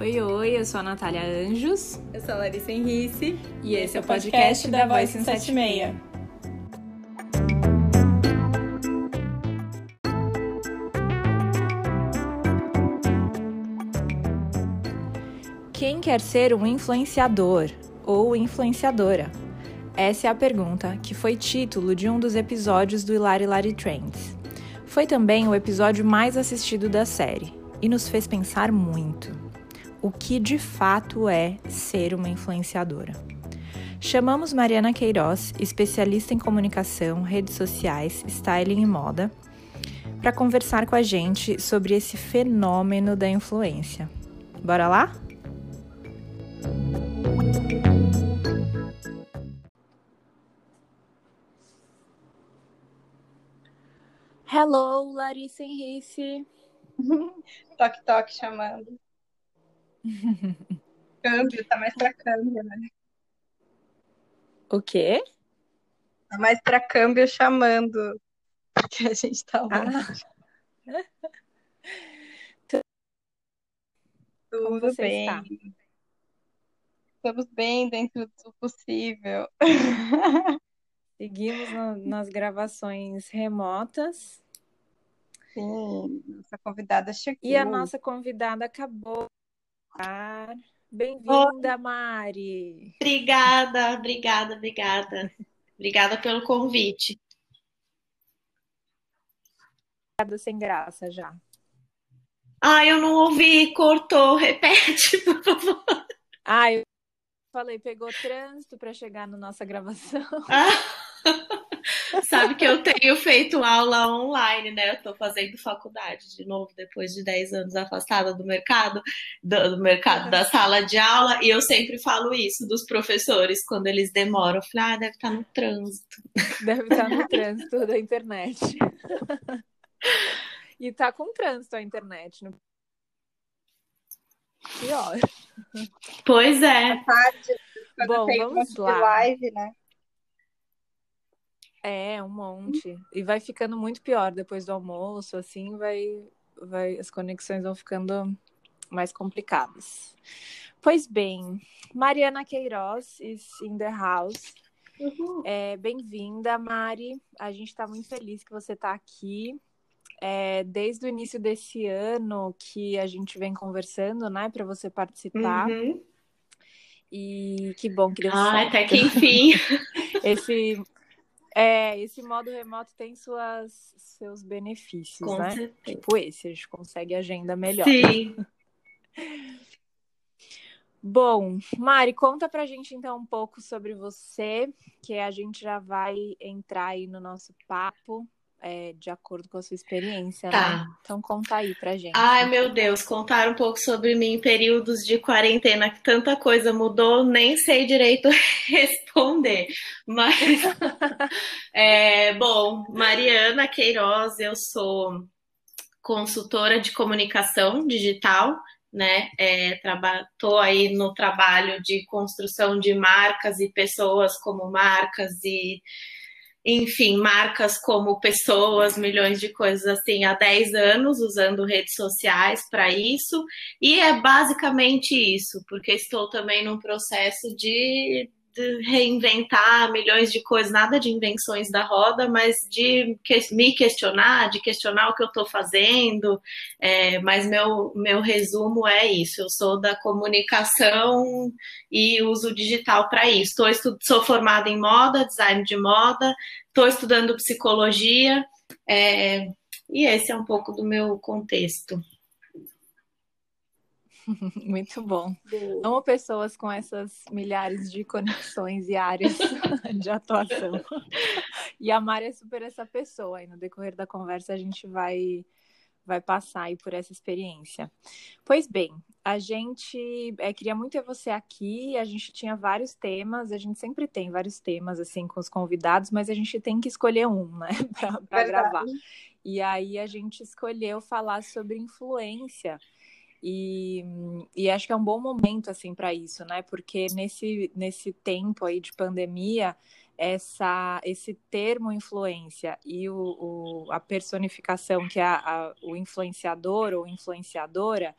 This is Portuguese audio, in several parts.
Oi, oi, eu sou a Natália Anjos. Eu sou a Larissa Henrice. E esse é o podcast, da Voice 176. Quem quer ser um influenciador ou influenciadora? Essa é a pergunta que foi título de um dos episódios do Hilari Lari Trends. Foi também o episódio mais assistido da série e nos fez pensar muito. O que de fato é ser uma influenciadora? Chamamos Mariana Queiroz, especialista em comunicação, redes sociais, styling e moda, para conversar com a gente sobre esse fenômeno da influência. Bora lá? Hello, Larissa Henrice. toque, toque chamando. Câmbio, tá mais pra câmbio, né? O quê? Tá mais pra câmbio chamando. Que a gente tá longe. Ah. Tudo bem. Está? Estamos bem dentro do possível. Seguimos no, nas gravações remotas. Sim, nossa convidada chegou. E a nossa convidada acabou. Bem-vinda, Mari. Obrigada, obrigada, obrigada. Obrigada pelo convite. Obrigada sem graça já. Ah, eu não ouvi, cortou. Repete, por favor. Ah, eu falei, pegou trânsito para chegar na nossa gravação. Ah, sabe que eu tenho feito aula online, né? Eu tô fazendo faculdade de novo, depois de 10 anos afastada do mercado, do, do mercado da sala de aula, e eu sempre falo isso dos professores quando eles demoram. Eu falo, ah, deve estar no trânsito. Deve estar no trânsito da internet. E tá com trânsito a internet. No... Pior. Pois é. Tarde, quando Bom, vamos lá. live, né? É, um monte. E vai ficando muito pior depois do almoço, assim, vai, vai, as conexões vão ficando mais complicadas. Pois bem, Mariana Queiroz is in the house. É, Bem-vinda, Mari. A gente está muito feliz que você está aqui. É, desde o início desse ano que a gente vem conversando, né, para você participar. Uhum. E que bom que deu Ah, certo. até que enfim. Esse, é, esse modo remoto tem suas, seus benefícios, Com né? certeza. Tipo esse, a gente consegue agenda melhor. Sim. Bom, Mari, conta pra gente então um pouco sobre você, que a gente já vai entrar aí no nosso papo, é, de acordo com a sua experiência, Tá. né? Então conta aí pra gente. Ai, meu Deus, contar um pouco sobre mim em períodos de quarentena, que tanta coisa mudou, nem sei direito responder. Mas, é, bom, Mariana Queiroz, eu sou consultora de comunicação digital, né? É, traba- tô aí no trabalho de construção de marcas e pessoas como marcas e enfim, marcas como pessoas, milhões de coisas assim, há 10 anos, usando redes sociais para isso. E é basicamente isso, porque estou também num processo de, reinventar milhões de coisas, nada de invenções da roda, mas de me questionar, de questionar o que eu estou fazendo. É, mas meu, meu resumo é isso: eu sou da comunicação e uso digital para isso. Tô estu- sou formada em moda, design de moda, estou estudando psicologia, é, e esse é um pouco do meu contexto. Muito bom. Amo pessoas com essas milhares de conexões e áreas de atuação. E a Mari é super essa pessoa. Aí no decorrer da conversa a gente vai vai passar aí por essa experiência. Pois bem, a gente é, queria muito ter você aqui. A gente tinha vários temas. A gente sempre tem vários temas assim com os convidados, mas a gente tem que escolher um, né, para gravar. E aí a gente escolheu falar sobre influência. E, e acho que é um bom momento assim para isso, né? Porque nesse, nesse tempo aí de pandemia, essa, esse termo influência e o, o- a personificação que é a, a- o influenciador ou influenciadora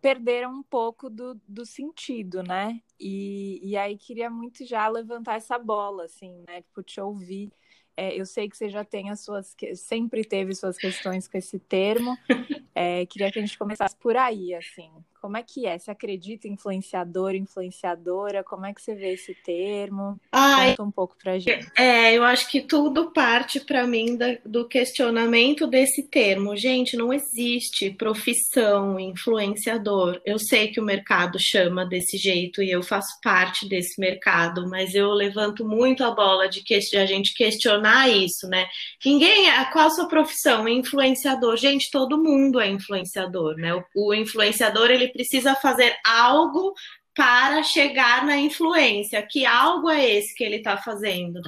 perderam um pouco do, do sentido, né? E, e aí queria muito já levantar essa bola, assim, né? Tipo, te ouvir. É, eu sei que você já tem as suas, sempre teve suas questões com esse termo. É, queria que a gente começasse por aí, assim. Como é que é? Você acredita em influenciador, influenciadora? Como é que você vê esse termo? Ai, Conta um pouco pra gente. É, eu acho que tudo parte para mim da, do questionamento desse termo. Gente, não existe profissão influenciador. Eu sei que o mercado chama desse jeito e eu faço parte desse mercado, mas eu levanto muito a bola de, que, de a gente questionar isso, né? Ninguém, é, qual a sua profissão? Influenciador. Gente, todo mundo é influenciador, né? O, o influenciador, ele precisa fazer algo para chegar na influência. Que algo é esse que ele está fazendo?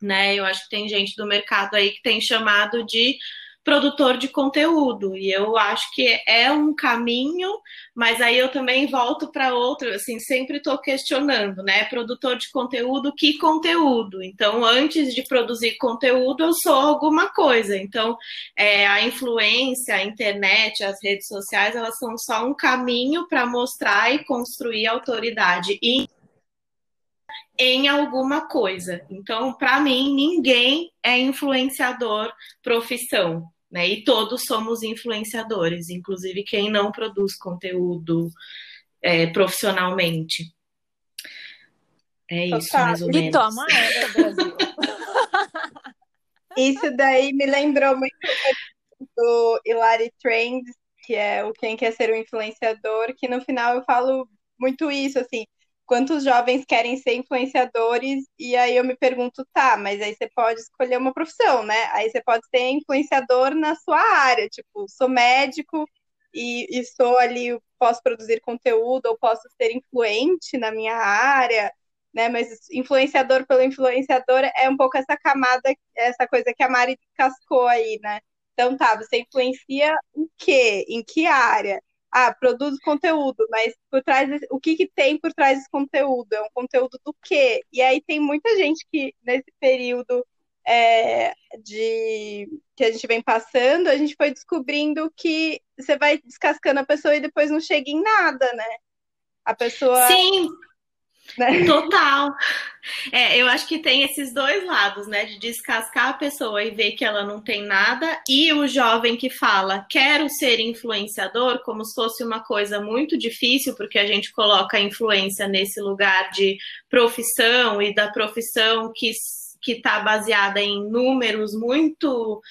Né? Eu acho que tem gente do mercado aí que tem chamado de produtor de conteúdo. E eu acho que é um caminho, mas aí eu também volto para outro, assim, sempre estou questionando, né? Produtor de conteúdo, que conteúdo? Então, antes de produzir conteúdo, eu sou alguma coisa. Então, é, a influência, a internet, as redes sociais, elas são só um caminho para mostrar e construir autoridade. E em alguma coisa. Então, para mim, ninguém é influenciador profissão, né? E todos somos influenciadores, inclusive quem não produz conteúdo é, profissionalmente. É isso, Total. mais ou menos. E toma essa, Brasil. isso daí me lembrou muito do Hilary Trends, que é o Quem Quer Ser um Influenciador, que no final eu falo muito isso, assim, quantos jovens querem ser influenciadores, e aí eu me pergunto, tá, mas aí você pode escolher uma profissão, né? Aí você pode ser influenciador na sua área, tipo, sou médico e, e sou ali, posso produzir conteúdo, ou posso ser influente na minha área, né? Mas influenciador pelo influenciador é um pouco essa camada, essa coisa que a Mari cascou aí, né? Então tá, você influencia o quê? Em que área? Ah, produz conteúdo, mas por trás o que, que tem por trás desse conteúdo? É um conteúdo do quê? E aí tem muita gente que nesse período é, de que a gente vem passando, a gente foi descobrindo que você vai descascando a pessoa e depois não chega em nada, né? A pessoa. Sim, né? Total. É, eu acho que tem esses dois lados, né? De descascar a pessoa e ver que ela não tem nada, e o jovem que fala, quero ser influenciador, como se fosse uma coisa muito difícil, porque a gente coloca a influência nesse lugar de profissão e da profissão que que está baseada em números muito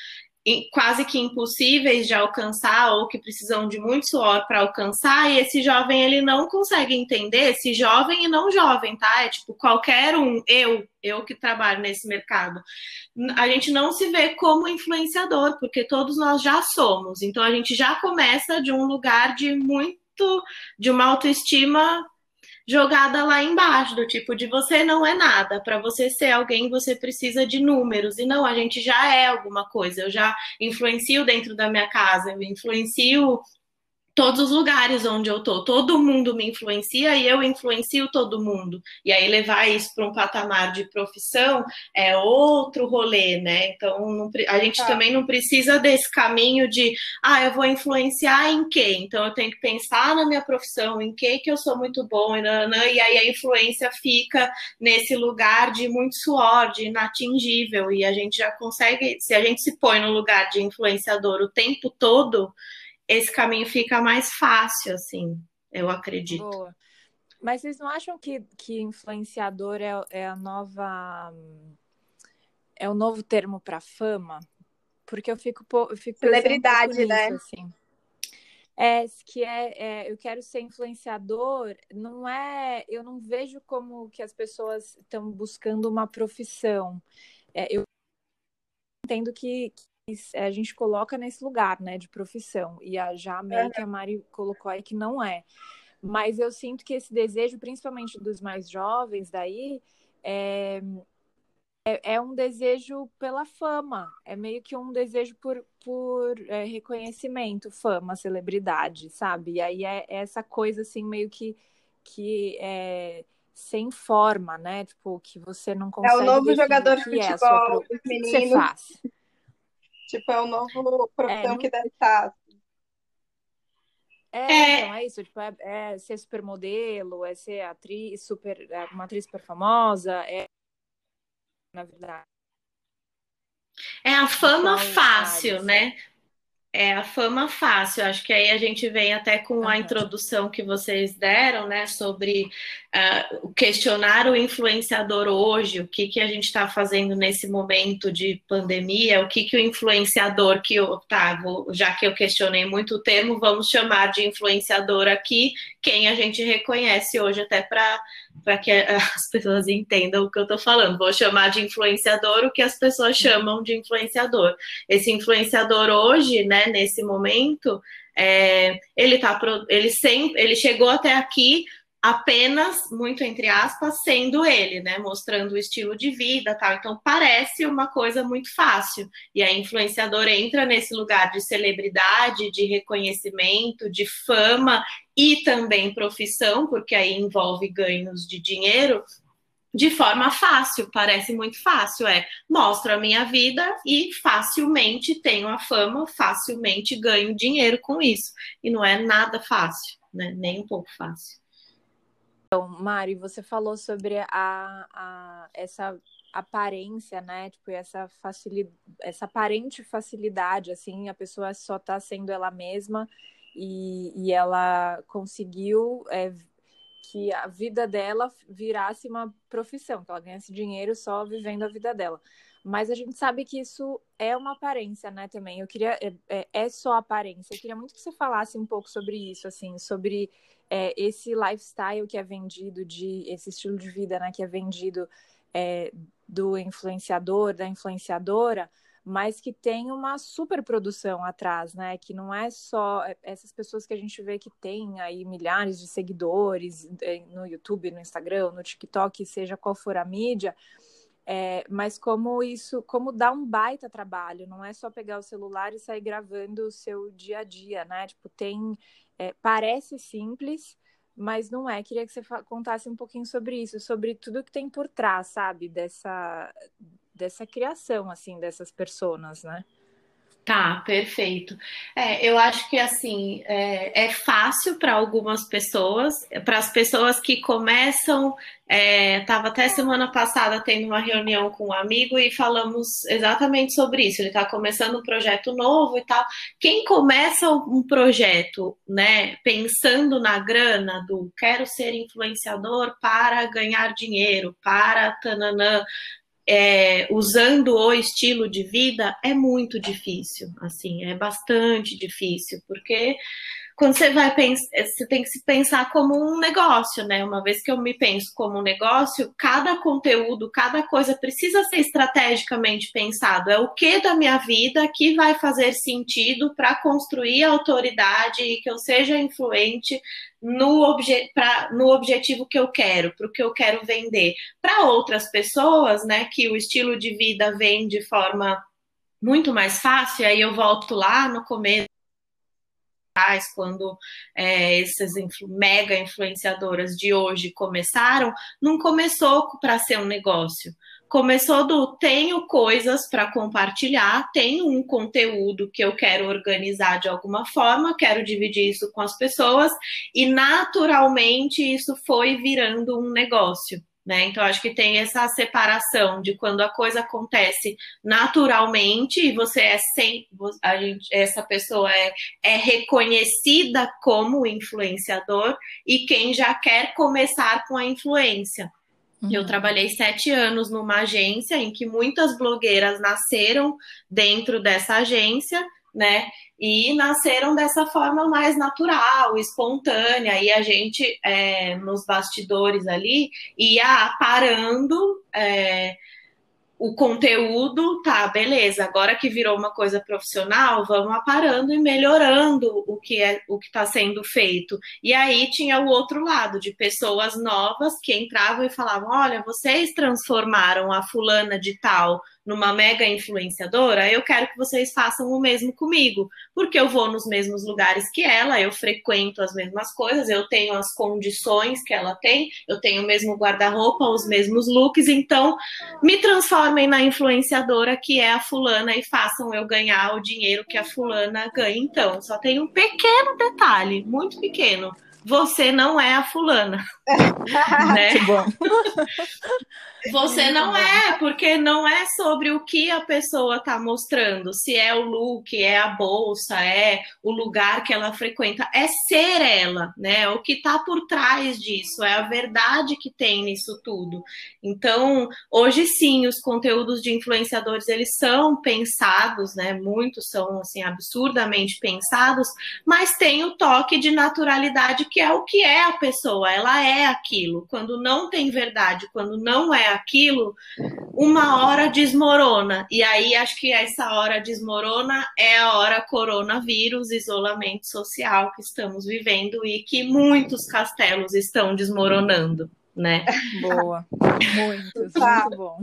quase que impossíveis de alcançar ou que precisam de muito suor para alcançar e esse jovem ele não consegue entender esse jovem e não jovem tá? É tipo qualquer um eu eu que trabalho nesse mercado. A gente não se vê como influenciador porque todos nós já somos. Então a gente já começa de um lugar de muito de uma autoestima jogada lá embaixo, do tipo de você não é nada, para você ser alguém você precisa de números, e não, a gente já é alguma coisa, eu já influencio dentro da minha casa, eu influencio todos os lugares onde eu tô, todo mundo me influencia e eu influencio todo mundo. E aí levar isso para um patamar de profissão é outro rolê, né? Então não, a gente ah. também não precisa desse caminho de ah, eu vou influenciar em quê? Então eu tenho que pensar na minha profissão, em que que eu sou muito bom, e, nanã, e aí a influência fica nesse lugar de muito suor, de inatingível, e a gente já consegue, se a gente se põe no lugar de influenciador o tempo todo, esse caminho fica mais fácil, assim, eu acredito. Boa. Mas vocês não acham que, que influenciador é, é a nova. É o novo termo para fama? Porque eu fico, eu fico Celebridade, um né? assim. É, que é, é, eu quero ser influenciador, não é, eu não vejo como que as pessoas estão buscando uma profissão. É, eu entendo que, a gente coloca nesse lugar, né, de profissão. E a, já meio que a Mari colocou aí que não é. Mas eu sinto que esse desejo, principalmente dos mais jovens daí, é, é, é um desejo pela fama. É meio que um desejo por, por é, reconhecimento, fama, celebridade, sabe? E aí é, é essa coisa, assim, meio que, que é sem forma, né? Tipo, que você não consegue. É o novo jogador de futebol, é pro... que você faz. Tipo, é o novo profissão é, que deve estar. É, é, então, é isso, tipo, é, é ser supermodelo, é ser atriz, super, é uma atriz super famosa, é na verdade. É a fama então, fácil, né? É a fama fácil. Acho que aí a gente vem até com a introdução que vocês deram, né, sobre uh, questionar o influenciador hoje, o que, que a gente está fazendo nesse momento de pandemia, o que, que o influenciador que eu, tá, vou, já que eu questionei muito o termo, vamos chamar de influenciador aqui, quem a gente reconhece hoje até para para que as pessoas entendam o que eu estou falando. Vou chamar de influenciador o que as pessoas chamam de influenciador. Esse influenciador hoje, né, nesse momento, é, ele tá, ele sempre, ele chegou até aqui apenas, muito entre aspas, sendo ele, né? Mostrando o estilo de vida tal. Então parece uma coisa muito fácil. E a influenciadora entra nesse lugar de celebridade, de reconhecimento, de fama e também profissão, porque aí envolve ganhos de dinheiro. De forma fácil, parece muito fácil. É, mostro a minha vida e facilmente tenho a fama, facilmente ganho dinheiro com isso. E não é nada fácil, né? Nem um pouco fácil. Então, Mari, você falou sobre a, a, essa aparência, né? Tipo, essa facilidade, essa aparente facilidade, assim, a pessoa só tá sendo ela mesma e, e ela conseguiu é, que a vida dela virasse uma profissão, que ela ganhasse dinheiro só vivendo a vida dela. Mas a gente sabe que isso é uma aparência, né, também. Eu queria. É, é, é só aparência. Eu queria muito que você falasse um pouco sobre isso, assim, sobre é, esse lifestyle que é vendido, de esse estilo de vida né, que é vendido é, do influenciador, da influenciadora, mas que tem uma super produção atrás, né? Que não é só é, essas pessoas que a gente vê que tem aí milhares de seguidores é, no YouTube, no Instagram, no TikTok, seja qual for a mídia, é, mas como isso, como dá um baita trabalho, não é só pegar o celular e sair gravando o seu dia a dia, né? Tipo, tem é, parece simples, mas não é. Queria que você contasse um pouquinho sobre isso, sobre tudo que tem por trás, sabe, dessa, dessa criação, assim, dessas pessoas, né? Tá, perfeito. É, eu acho que assim é, é fácil para algumas pessoas, para as pessoas que começam. Estava é, até semana passada tendo uma reunião com um amigo e falamos exatamente sobre isso. Ele está começando um projeto novo e tal. Quem começa um projeto, né, pensando na grana do quero ser influenciador para ganhar dinheiro, para tananã, é, usando o estilo de vida é muito difícil, assim, é bastante difícil, porque quando você vai pensar, você tem que se pensar como um negócio, né? Uma vez que eu me penso como um negócio, cada conteúdo, cada coisa precisa ser estrategicamente pensado. É o que da minha vida que vai fazer sentido para construir autoridade e que eu seja influente no, obje pra, no objetivo que eu quero, para o que eu quero vender. Para outras pessoas, né, que o estilo de vida vem de forma muito mais fácil, aí eu volto lá no começo quando é, essas influ mega influenciadoras de hoje começaram, não começou para ser um negócio. Começou do tenho coisas para compartilhar, tenho um conteúdo que eu quero organizar de alguma forma, quero dividir isso com as pessoas, e naturalmente isso foi virando um negócio. Né? Então, acho que tem essa separação de quando a coisa acontece naturalmente e você é sem, a gente, essa pessoa é, é reconhecida como influenciador e quem já quer começar com a influência. Uhum. Eu trabalhei sete anos numa agência em que muitas blogueiras nasceram dentro dessa agência, né? e nasceram dessa forma mais natural, espontânea, e a gente, é, nos bastidores ali, ia parando é, o conteúdo, tá, beleza, agora que virou uma coisa profissional, vamos aparando e melhorando o que é o que está sendo feito. E aí tinha o outro lado, de pessoas novas que entravam e falavam: olha, vocês transformaram a fulana de tal numa mega influenciadora, eu quero que vocês façam o mesmo comigo, porque eu vou nos mesmos lugares que ela, eu frequento as mesmas coisas, eu tenho as condições que ela tem, eu tenho o mesmo guarda-roupa, os mesmos looks, então me transformem na influenciadora que é a fulana e façam eu ganhar o dinheiro que a fulana ganha. Então, só tem um pequeno detalhe, muito pequeno você não é a fulana. né? Você não é, porque não é sobre o que a pessoa está mostrando, se é o look, é a bolsa, é o lugar que ela frequenta, é ser ela, né? O que está por trás disso, é a verdade que tem nisso tudo. Então, hoje sim, os conteúdos de influenciadores, eles são pensados, né? Muitos são, assim, absurdamente pensados, mas tem o toque de naturalidade que é o que é a pessoa, ela é aquilo. Quando não tem verdade, quando não é aquilo, uma hora desmorona. E aí acho que essa hora desmorona é a hora coronavírus, isolamento social que estamos vivendo e que muitos castelos estão desmoronando, né? Boa, muitos, tá. muito bom.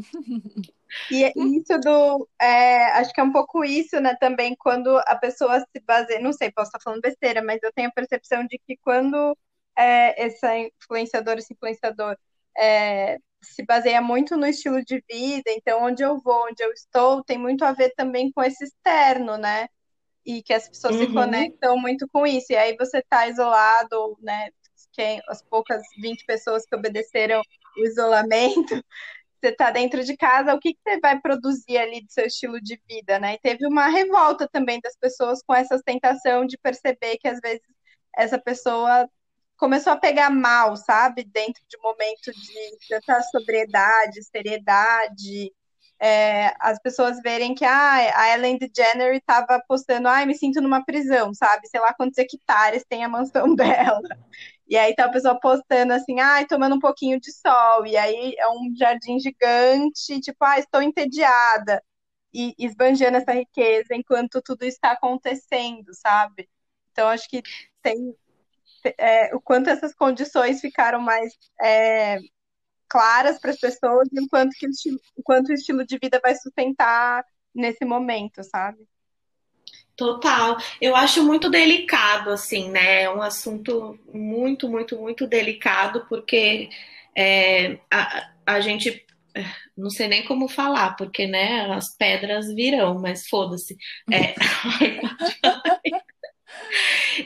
E isso do. É, acho que é um pouco isso, né, também, quando a pessoa se baseia. Não sei, posso estar falando besteira, mas eu tenho a percepção de que quando é, essa influenciadora, esse influenciador é, se baseia muito no estilo de vida, então onde eu vou, onde eu estou, tem muito a ver também com esse externo, né? E que as pessoas uhum. se conectam muito com isso. E aí você está isolado, né? Quem, as poucas 20 pessoas que obedeceram o isolamento, você está dentro de casa, o que, que você vai produzir ali do seu estilo de vida, né? E teve uma revolta também das pessoas com essa tentação de perceber que às vezes essa pessoa começou a pegar mal, sabe? Dentro de um momento de tanta sobriedade, seriedade. É, as pessoas verem que ah, a Ellen DeGeneres estava postando, ai, ah, me sinto numa prisão, sabe? Sei lá quantos hectares tem a mansão dela. E aí tá a pessoa postando assim, ai, ah, tomando um pouquinho de sol. E aí é um jardim gigante, tipo, ah, estou entediada. E esbanjando essa riqueza enquanto tudo está acontecendo, sabe? Então, acho que tem, é, o quanto essas condições ficaram mais é, claras para as pessoas e o quanto, que o, estilo, o quanto o estilo de vida vai sustentar nesse momento, sabe? Total. Eu acho muito delicado, assim, né? É um assunto muito, muito, muito delicado, porque é, a, a gente é, não sei nem como falar, porque né, as pedras virão, mas foda-se. É,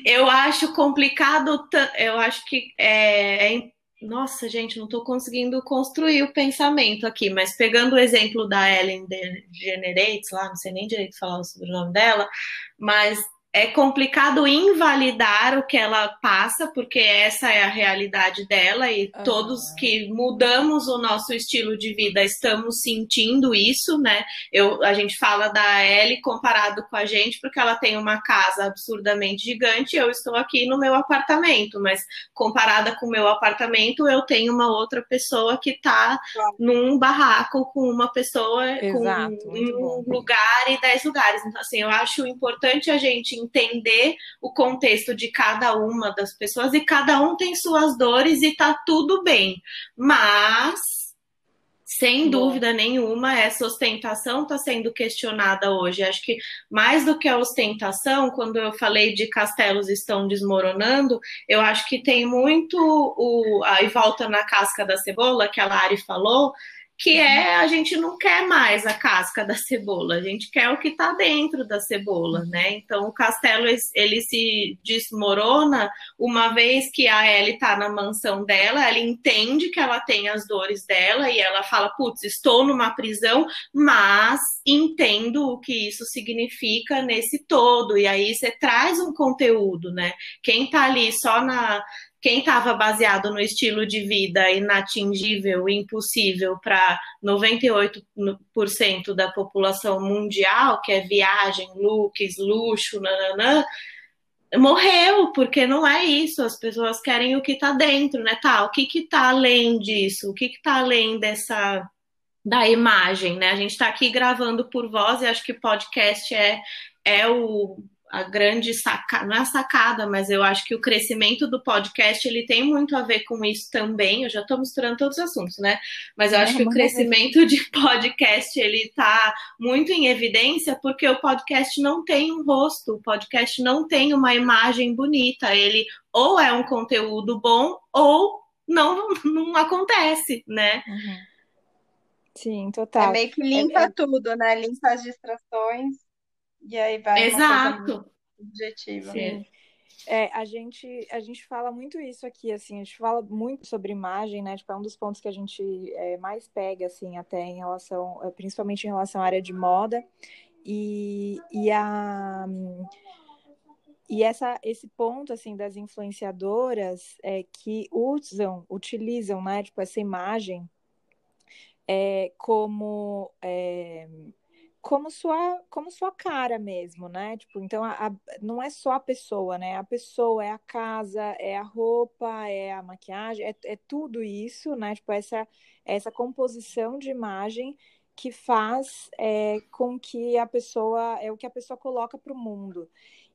eu acho complicado, eu acho que é, é nossa, gente, não estou conseguindo construir o pensamento aqui, mas pegando o exemplo da Ellen DeGeneres, lá, não sei nem direito falar o sobrenome dela, mas é complicado invalidar o que ela passa, porque essa é a realidade dela e uhum. todos que mudamos o nosso estilo de vida estamos sentindo isso, né? Eu, a gente fala da Ellie comparado com a gente, porque ela tem uma casa absurdamente gigante, eu estou aqui no meu apartamento, mas comparada com o meu apartamento, eu tenho uma outra pessoa que está num barraco com uma pessoa Exato, com um bom. lugar e dez lugares. Então, assim, eu acho importante a gente entender o contexto de cada uma das pessoas e cada um tem suas dores e tá tudo bem. Mas sem dúvida nenhuma, essa ostentação está sendo questionada hoje. Acho que mais do que a ostentação, quando eu falei de castelos estão desmoronando, eu acho que tem muito o aí volta na casca da cebola que a Lari falou, que é a gente não quer mais a casca da cebola, a gente quer o que está dentro da cebola, né? Então o castelo ele se desmorona uma vez que a Ellie está na mansão dela, ela entende que ela tem as dores dela e ela fala, putz, estou numa prisão, mas entendo o que isso significa nesse todo. E aí você traz um conteúdo, né? Quem está ali só na quem estava baseado no estilo de vida inatingível, impossível para 98% da população mundial, que é viagem, looks, luxo, nananã, morreu, porque não é isso. As pessoas querem o que está dentro, né? Tá, o que está além disso? O que está além dessa da imagem, né? A gente está aqui gravando por voz e acho que podcast é, é o a grande sacada, não é a sacada, mas eu acho que o crescimento do podcast ele tem muito a ver com isso também. Eu já estou misturando todos os assuntos, né? Mas eu acho é, que o crescimento de podcast ele está muito em evidência porque o podcast não tem um rosto, o podcast não tem uma imagem bonita. Ele ou é um conteúdo bom ou não, não acontece, né? Uhum. Sim, total. É meio que limpa é, é... tudo, né? Limpa as distrações e aí vai Exato. objetiva. Sim. É, a gente, a gente fala muito isso aqui, assim, a gente fala muito sobre imagem, né? Tipo, é um dos pontos que a gente é, mais pega, assim, até em relação, é, principalmente em relação à área de moda. E, e a e essa, esse ponto assim das influenciadoras é, que usam, utilizam, né, tipo essa imagem é, como é, como sua como sua cara mesmo, né? Tipo, então a, a, não é só a pessoa, né? A pessoa é a casa, é a roupa, é a maquiagem, é, é tudo isso, né? Tipo essa essa composição de imagem que faz é, com que a pessoa é o que a pessoa coloca para o mundo.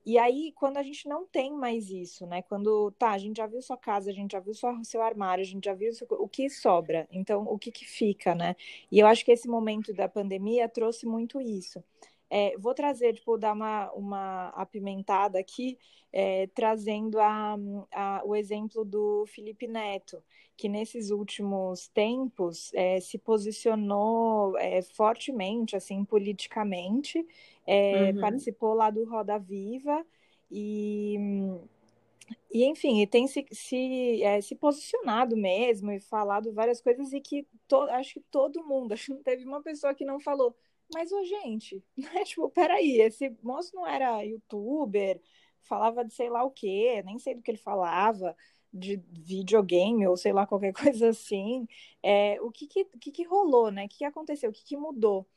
E aí, quando a gente não tem mais isso, né? Quando, tá, a gente já viu sua casa, a gente já viu sua, seu armário, a gente já viu seu, o que sobra, então o que, que fica, né? E eu acho que esse momento da pandemia trouxe muito isso. É, vou trazer, tipo, dar uma, uma apimentada aqui, é, trazendo a, a, o exemplo do Felipe Neto, que nesses últimos tempos é, se posicionou é, fortemente, assim, politicamente, é, uhum. participou lá do Roda Viva e, e enfim, e tem se, se, é, se posicionado mesmo e falado várias coisas e que to, acho que todo mundo, acho que não teve uma pessoa que não falou, mas, ô, gente, né? tipo, peraí, esse moço não era youtuber, falava de sei lá o quê, nem sei do que ele falava, de videogame ou sei lá, qualquer coisa assim. É, o que que, que que rolou, né? O que, que aconteceu? O que, que mudou?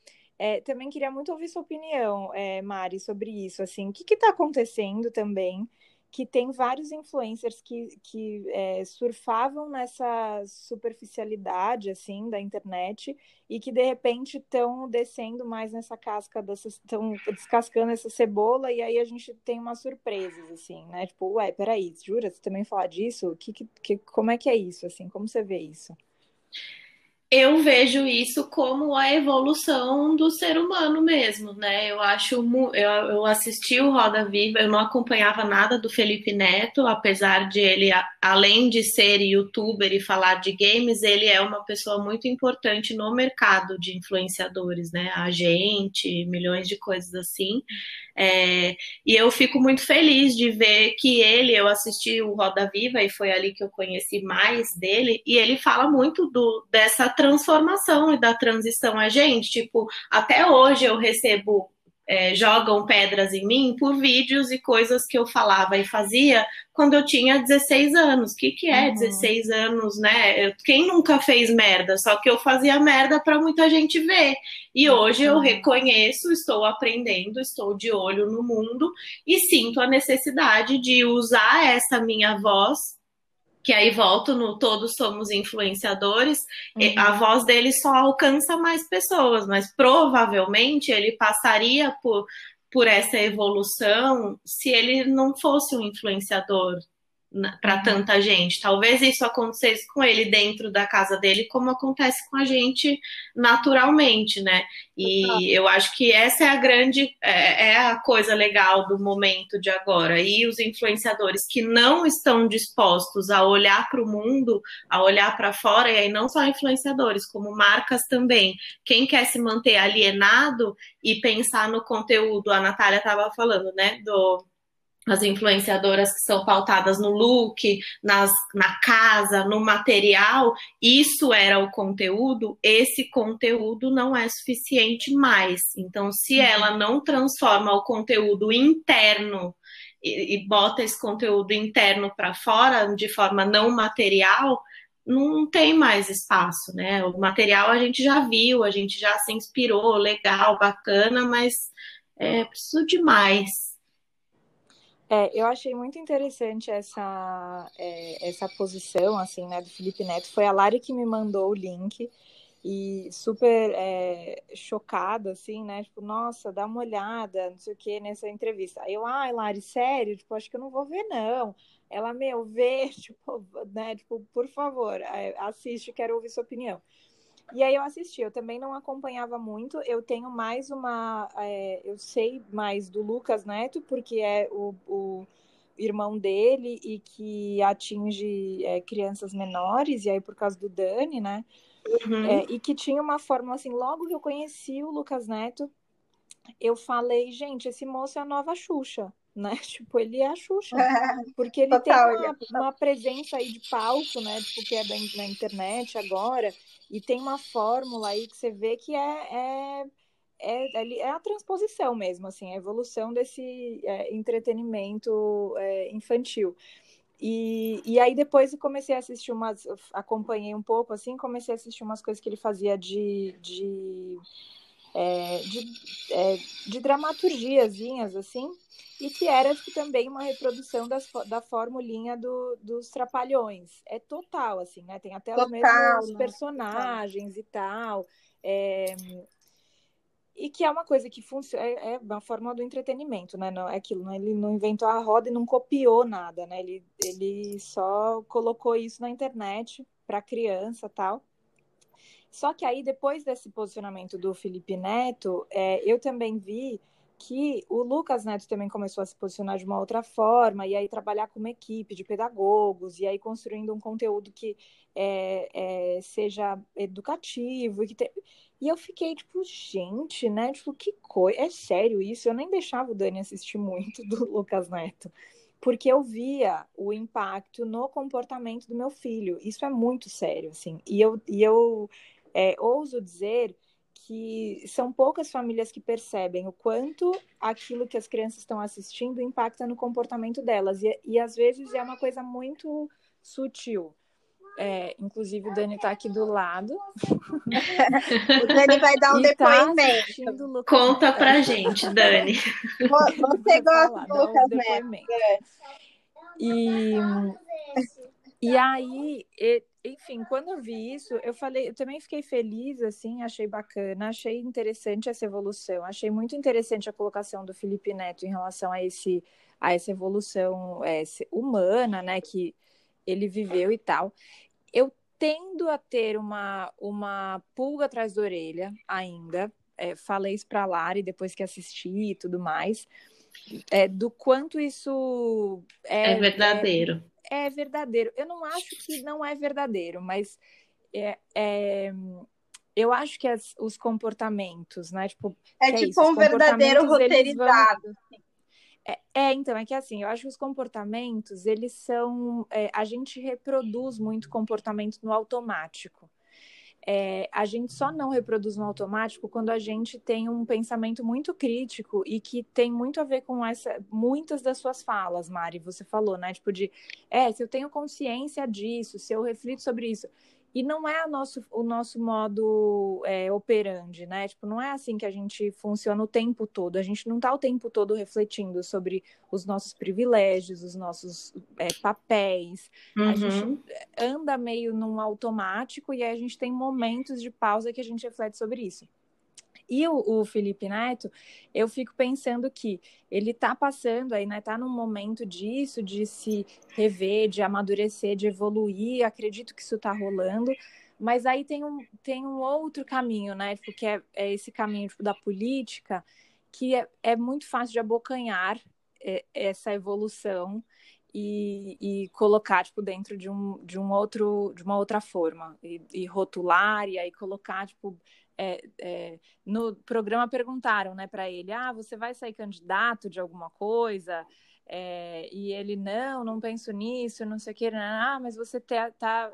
É, também queria muito ouvir sua opinião, é, Mari, sobre isso. Assim, o que está acontecendo também? Que tem vários influencers que, que é, surfavam nessa superficialidade assim da internet e que de repente estão descendo mais nessa casca, estão descascando essa cebola e aí a gente tem umas surpresas assim, né? Tipo, ué, peraí, jura? Você também falar disso? Que, que, como é que é isso? Assim, como você vê isso? Eu vejo isso como a evolução do ser humano mesmo, né? Eu acho, eu, assisti o Roda Viva, eu não acompanhava nada do Felipe Neto, apesar de ele, além de ser youtuber e falar de games, ele é uma pessoa muito importante no mercado de influenciadores, né? Agente, milhões de coisas assim. É, e eu fico muito feliz de ver que ele, eu assisti o Roda Viva e foi ali que eu conheci mais dele, e ele fala muito do, dessa transformação e da transição. A gente, tipo, até hoje eu recebo é, jogam pedras em mim por vídeos e coisas que eu falava e fazia quando eu tinha 16 anos. O que, que é uhum. 16 anos, né? Quem nunca fez merda? Só que eu fazia merda para muita gente ver. E uhum. hoje eu reconheço, estou aprendendo, estou de olho no mundo e sinto a necessidade de usar essa minha voz que aí volto no todos somos influenciadores, uhum. a voz dele só alcança mais pessoas, mas provavelmente ele passaria por, por essa evolução se ele não fosse um influenciador para tanta gente. Talvez isso acontecesse com ele dentro da casa dele, como acontece com a gente naturalmente, né? E eu acho que essa é a grande, é, é, a coisa legal do momento de agora. E os influenciadores que não estão dispostos a olhar para o mundo, a olhar para fora, e aí não só influenciadores, como marcas também. Quem quer se manter alienado e pensar no conteúdo, a Natália estava falando, né? Do as influenciadoras que são pautadas no look, nas, na casa, no material, isso era o conteúdo, esse conteúdo não é suficiente mais. Então, se uhum. ela não transforma o conteúdo interno e, e bota esse conteúdo interno para fora de forma não material, não tem mais espaço, né? O material a gente já viu, a gente já se inspirou, legal, bacana, mas é preciso de mais. É, eu achei muito interessante essa, é, essa posição, assim, né, do Felipe Neto. Foi a Lari que me mandou o link. e super é, chocada, assim, né? Tipo, nossa, dá uma olhada, não sei o que, nessa entrevista. Aí eu, ai, Lari, sério? Tipo, acho que eu não vou ver, não. Ela, meu, vê, tipo, né? Tipo, por favor, assiste, quero ouvir sua opinião. E aí eu assisti, eu também não acompanhava muito, eu tenho mais uma. É, eu sei mais do Lucas Neto, porque é o, o irmão dele e que atinge é, crianças menores, e aí por causa do Dani, né? Uhum. É, e que tinha uma fórmula assim, logo que eu conheci o Lucas Neto, eu falei, gente, esse moço é a nova Xuxa, né? Tipo, ele é a Xuxa. Porque ele Total, tem uma, é uma, presença aí de palco, né? Tipo, que é da, na internet agora, e tem uma fórmula aí que você vê que é, é, é, é a transposição mesmo, assim, a evolução desse é, entretenimento é, infantil. E, e aí depois eu comecei a assistir umas, acompanhei um pouco assim, comecei a assistir umas coisas que ele fazia de, de, é, de, é, de dramaturgiazinhas assim, e que era tipo, também uma reprodução das, da formulinha do, dos trapalhões. É total, assim, né? Tem até total, os mesmos né? personagens e tal. É, e que é uma coisa que funciona, é, é uma forma do entretenimento, né? Não, é aquilo, né? Ele não inventou a roda e não copiou nada, né? Ele, ele só colocou isso na internet para criança tal. Só que aí, depois desse posicionamento do Felipe Neto, é, eu também vi que o Lucas Neto também começou a se posicionar de uma outra forma, e aí trabalhar com uma equipe de pedagogos, e aí construindo um conteúdo que é, é, seja educativo. E, que te... e eu fiquei tipo, gente, né? Tipo, que coisa. É sério isso? Eu nem deixava o Dani assistir muito do Lucas Neto. Porque eu via o impacto no comportamento do meu filho. Isso é muito sério, assim. E eu, e eu é, ouso dizer que são poucas famílias que percebem o quanto aquilo que as crianças estão assistindo impacta no comportamento delas. E, e às vezes é uma coisa muito sutil. É, inclusive o Dani está aqui do lado. o Dani vai dar um tá depoimento. Tá Conta pra gente, Dani. Você gosta do Lucas Neto. E, e aí, enfim, quando eu vi isso, eu falei, eu também fiquei feliz, assim, achei bacana, achei interessante essa evolução, achei muito interessante a colocação do Felipe Neto em relação a esse a essa evolução é, humana, né, que ele viveu e tal. Eu tendo a ter uma, uma pulga atrás da orelha ainda, é, falei isso para a Lari depois que assisti e tudo mais, é, do quanto isso é, é verdadeiro é verdadeiro. Eu não acho que não é verdadeiro, mas é, é eu acho que as, os comportamentos, né? Tipo, é, é tipo isso, um verdadeiro roteirizado. Vão... É, é, então, é que assim, eu acho que os comportamentos, eles são. É, a gente reproduz muito comportamento no automático. É, a gente só não reproduz no automático quando a gente tem um pensamento muito crítico e que tem muito a ver com essa muitas das suas falas, Mari, você falou, né? Tipo de, é, se eu tenho consciência disso, se eu reflito sobre isso, e não é o nosso, o nosso modo é, operandi, né? Tipo, não é assim que a gente funciona o tempo todo. A gente não está o tempo todo refletindo sobre os nossos privilégios, os nossos é, papéis. Uhum. A gente anda meio num automático e aí a gente tem momentos de pausa que a gente reflete sobre isso. E o, o, Felipe Neto, eu fico pensando que ele está passando aí, né? Está num momento disso, de se rever, de amadurecer, de evoluir. Acredito que isso está rolando. Mas aí tem um, tem um outro caminho, né? Porque é, é esse caminho tipo, da política, que é, é muito fácil de abocanhar é, essa evolução e, e, colocar tipo dentro de um, de um outro de uma outra forma e, e rotular e aí colocar tipo é, é, no programa perguntaram né, para ele: ah, você vai sair candidato de alguma coisa? É, e ele, não, não penso nisso, não sei o que, ah, mas você tá, tá,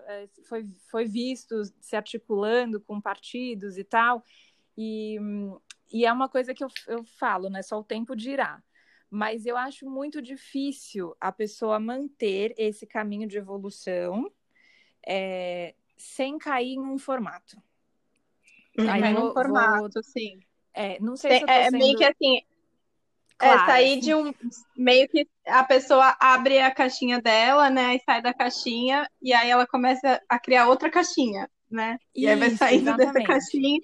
foi, foi visto se articulando com partidos e tal, e, e é uma coisa que eu, eu falo, né, só o tempo dirá, mas eu acho muito difícil a pessoa manter esse caminho de evolução é, sem cair em um formato. Uhum. Aí no formato, vou... sim. É, não sei se eu tô é, sendo... meio que assim, é, claro, é, sair assim. de um. Meio que a pessoa abre a caixinha dela, né? E sai da caixinha, e aí ela começa a criar outra caixinha. né? Isso, e aí vai saindo exatamente. dessa caixinha,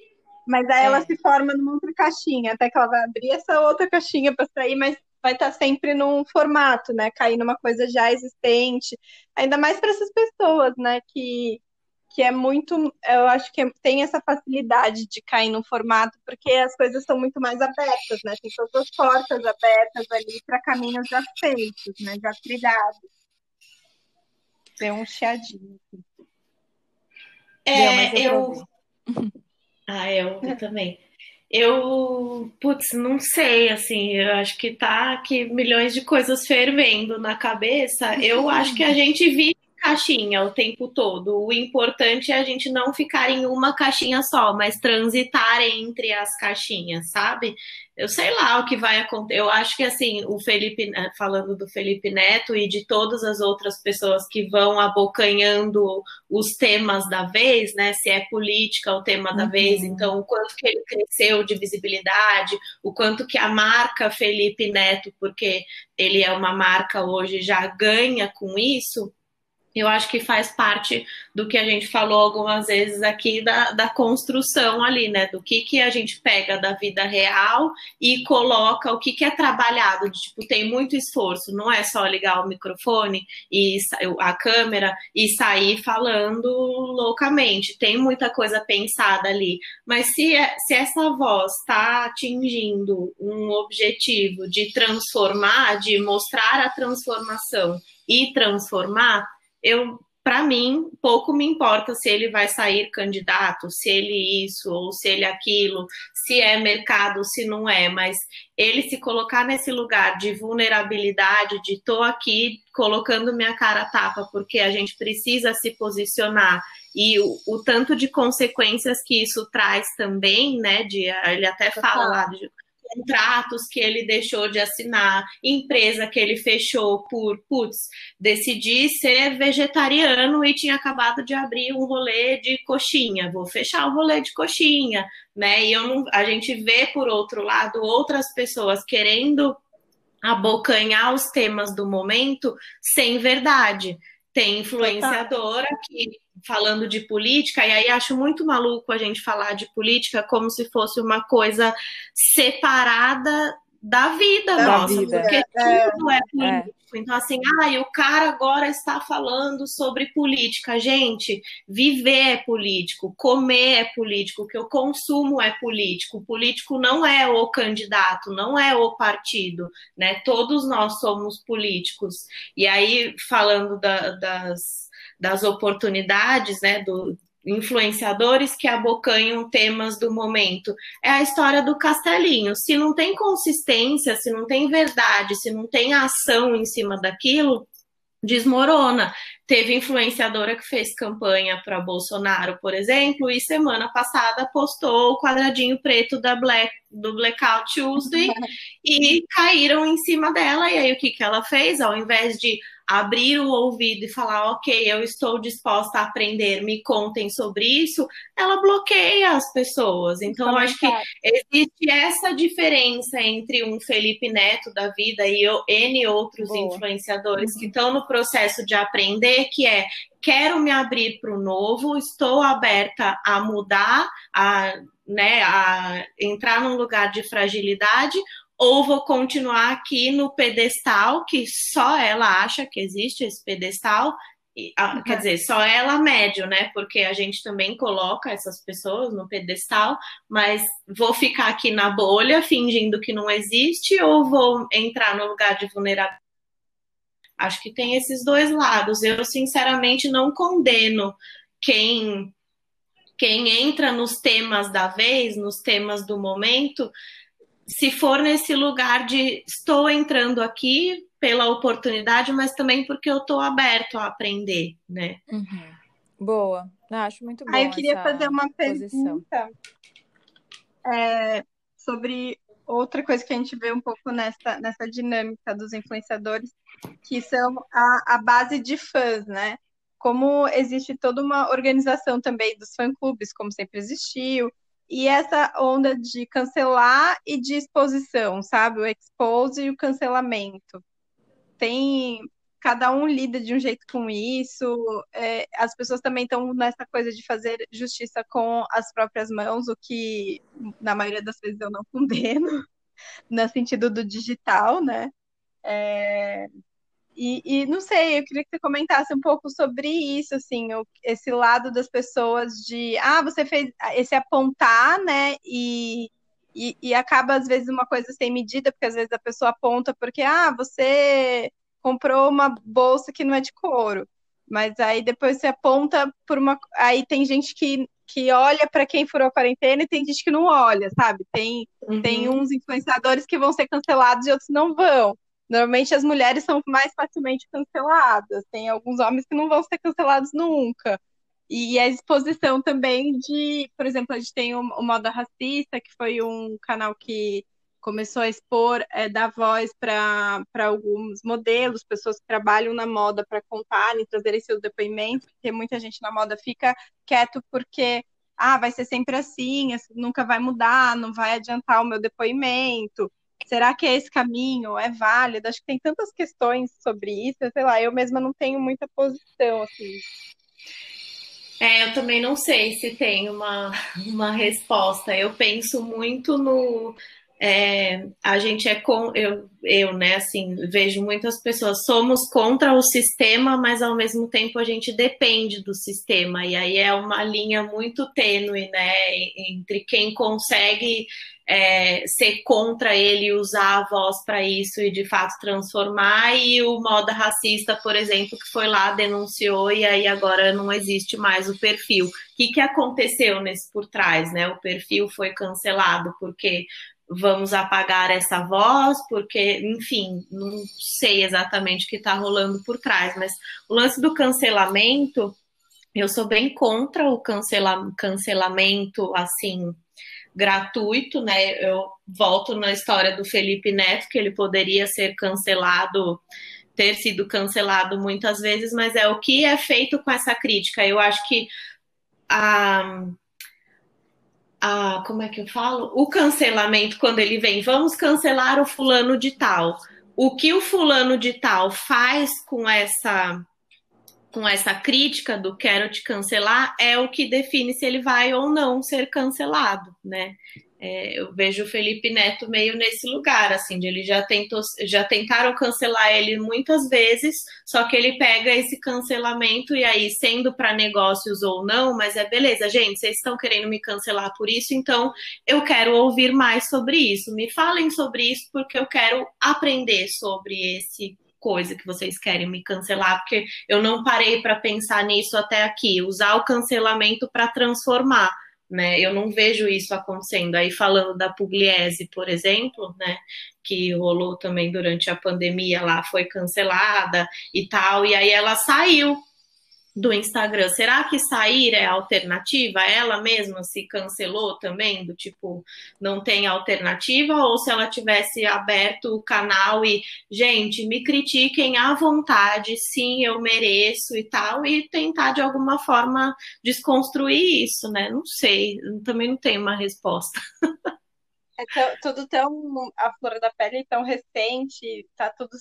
mas aí é. ela se forma numa outra caixinha, até que ela vai abrir essa outra caixinha para sair, mas vai estar tá sempre num formato, né? Cair numa coisa já existente, ainda mais para essas pessoas, né? Que que é muito, eu acho que tem essa facilidade de cair no formato, porque as coisas são muito mais abertas, né? Tem todas as portas abertas ali para caminhos já feitos, né? Já trilhados. Deu um chiadinho. É, eu. Ah, eu, eu também. Eu, putz, não sei, assim, eu acho que tá aqui milhões de coisas fervendo na cabeça. Eu acho que a gente vive caixinha o tempo todo. O importante é a gente não ficar em uma caixinha só, mas transitar entre as caixinhas, sabe? Eu sei lá o que vai acontecer. Eu acho que assim, o Felipe, né, falando do Felipe Neto e de todas as outras pessoas que vão abocanhando os temas da vez, né? Se é política o tema da uhum. vez, então o quanto que ele cresceu de visibilidade, o quanto que a marca Felipe Neto, porque ele é uma marca hoje, já ganha com isso eu acho que faz parte do que a gente falou algumas vezes aqui da, da construção ali, né? Do que, que a gente pega da vida real e coloca o que, que é trabalhado. Tipo, tem muito esforço, não é só ligar o microfone e a câmera e sair falando loucamente. Tem muita coisa pensada ali. Mas se, é, se essa voz está atingindo um objetivo de transformar, de mostrar a transformação e transformar eu para mim, pouco me importa se ele vai sair candidato, se ele isso ou se ele aquilo, se é mercado, se não é, mas ele se colocar nesse lugar de vulnerabilidade, de tô aqui colocando minha cara tapa, porque a gente precisa se posicionar e o, o tanto de consequências que isso traz também, né? De, ele até fala lá de contratos que ele deixou de assinar, empresa que ele fechou por, putz, decidi ser vegetariano e tinha acabado de abrir um rolê de coxinha, vou fechar o rolê de coxinha, né? E eu não, a gente vê, por outro lado, outras pessoas querendo abocanhar os temas do momento sem verdade. Tem influenciadora que falando de política, e aí acho muito maluco a gente falar de política como se fosse uma coisa separada da vida da nossa, vida. porque é, tudo é, é político. É. Então, assim, ah, o cara agora está falando sobre política. Gente, viver é político, comer é político, o que eu consumo é político. O político não é o candidato, não é o partido, né? Todos nós somos políticos. E aí, falando da, das das oportunidades, né, do, influenciadores que abocanham temas do momento. É a história do castelinho. Se não tem consistência, se não tem verdade, se não tem ação em cima daquilo, desmorona. Teve influenciadora que fez campanha para Bolsonaro, por exemplo, e semana passada postou o quadradinho preto da Black, do Blackout Tuesday e caíram em cima dela. E aí o que, que ela fez? Ao invés de abrir o ouvido e falar, ok, eu estou disposta a aprender, me contem sobre isso, ela bloqueia as pessoas. Então, eu acho que existe essa diferença entre um Felipe Neto da vida e N outros Boa. influenciadores uhum. que estão no processo de aprender, que é quero me abrir para o novo, estou aberta a mudar, a, né, a entrar num lugar de fragilidade, ou vou continuar aqui no pedestal, que só ela acha que existe esse pedestal, e, uhum. quer dizer, só ela médio, né? Porque a gente também coloca essas pessoas no pedestal, mas vou ficar aqui na bolha fingindo que não existe ou vou entrar no lugar de vulnerabilidade? Acho que tem esses dois lados. Eu, sinceramente, não condeno quem quem entra nos temas da vez, nos temas do momento, se for nesse lugar de estou entrando aqui pela oportunidade, mas também porque eu estou aberto a aprender, né? Uhum. Boa, acho muito bom. Aí eu queria fazer uma pergunta é, sobre outra coisa que a gente vê um pouco nessa, nessa dinâmica dos influenciadores, que são a, a base de fãs, né? Como existe toda uma organização também dos fã-clubes, como sempre existiu, e essa onda de cancelar e de exposição, sabe? O expose e o cancelamento. Tem cada um lida de um jeito com isso. É, as pessoas também estão nessa coisa de fazer justiça com as próprias mãos, o que na maioria das vezes eu não condeno, no sentido do digital, né? É, e, e, não sei, eu queria que você comentasse um pouco sobre isso, assim, o, esse lado das pessoas de, ah, você fez esse apontar, né, e, e, e, acaba às vezes uma coisa sem medida, porque às vezes a pessoa aponta porque, ah, você comprou uma bolsa que não é de couro, mas aí depois você aponta por uma, aí tem gente que que olha para quem furou a quarentena e tem gente que não olha, sabe? Tem, uhum. tem uns influenciadores que vão ser cancelados e outros não vão. Normalmente as mulheres são mais facilmente canceladas, tem alguns homens que não vão ser cancelados nunca. E a exposição também de, por exemplo, a gente tem o, o Moda Racista, que foi um canal que começou a expor, é, dar voz para alguns modelos, pessoas que trabalham na moda para contarem, trazerem seus depoimentos, porque muita gente na moda fica quieto porque ah, vai ser sempre assim, nunca vai mudar, não vai adiantar o meu depoimento. Será que é esse caminho? É válido? Acho que tem tantas questões sobre isso, sei lá, eu mesma não tenho muita posição, assim. É, eu também não sei se tem uma, uma resposta. Eu penso muito no. É, a gente é com. Eu, eu, né, assim, vejo muitas pessoas. Somos contra o sistema, mas ao mesmo tempo a gente depende do sistema. E aí é uma linha muito tênue, né, entre quem consegue é, ser contra ele usar a voz para isso e de fato transformar, e o moda racista, por exemplo, que foi lá, denunciou e aí agora não existe mais o perfil. O que, que aconteceu nesse por trás, né? O perfil foi cancelado porque vamos apagar essa voz, porque, enfim, não sei exatamente o que está rolando por trás, mas o lance do cancelamento, eu sou bem contra o cancela, cancelamento, assim, gratuito, né? Eu volto na história do Felipe Neto, que ele poderia ser cancelado, ter sido cancelado muitas vezes, mas é o que é feito com essa crítica. Eu acho que a, a como é que eu falo? O cancelamento, quando ele vem, vamos cancelar o fulano de tal. O que o fulano de tal faz com essa com essa crítica do quero te cancelar é o que define se ele vai ou não ser cancelado, né? É, eu vejo o Felipe Neto meio nesse lugar, assim, de ele já tentou, já tentaram cancelar ele muitas vezes, só que ele pega esse cancelamento e aí, sendo para negócios ou não, mas é beleza, gente, vocês estão querendo me cancelar por isso, então eu quero ouvir mais sobre isso. Me falem sobre isso porque eu quero aprender sobre esse coisa que vocês querem me cancelar, porque eu não parei para pensar nisso até aqui. Usar o cancelamento para transformar, né? Eu não vejo isso acontecendo. Aí falando da Pugliese, por exemplo, né? Que rolou também durante a pandemia lá, foi cancelada e tal, e aí ela saiu do Instagram. Será que sair é alternativa? Ela mesma se cancelou também, do tipo, não tem alternativa? Ou se ela tivesse aberto o canal e, gente, me critiquem à vontade, sim, eu mereço e tal, e tentar de alguma forma desconstruir isso, né? Não sei, também não tenho uma resposta. É tudo tão a flor da pele tão recente, tá tudo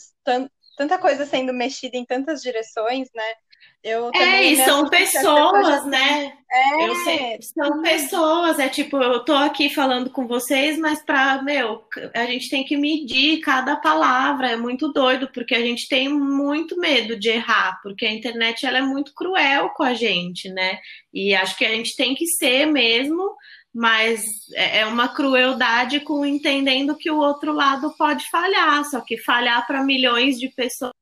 tanta coisa sendo mexida em tantas direções, né? Eu é, e são pessoas, né? É. Eu sei, são pessoas, é tipo, eu tô aqui falando com vocês, mas para, meu, a gente tem que medir cada palavra, é muito doido, porque a gente tem muito medo de errar, porque a internet ela é muito cruel com a gente, né? E acho que a gente tem que ser mesmo, mas é, é uma crueldade com entendendo que o outro lado pode falhar, só que falhar para milhões de pessoas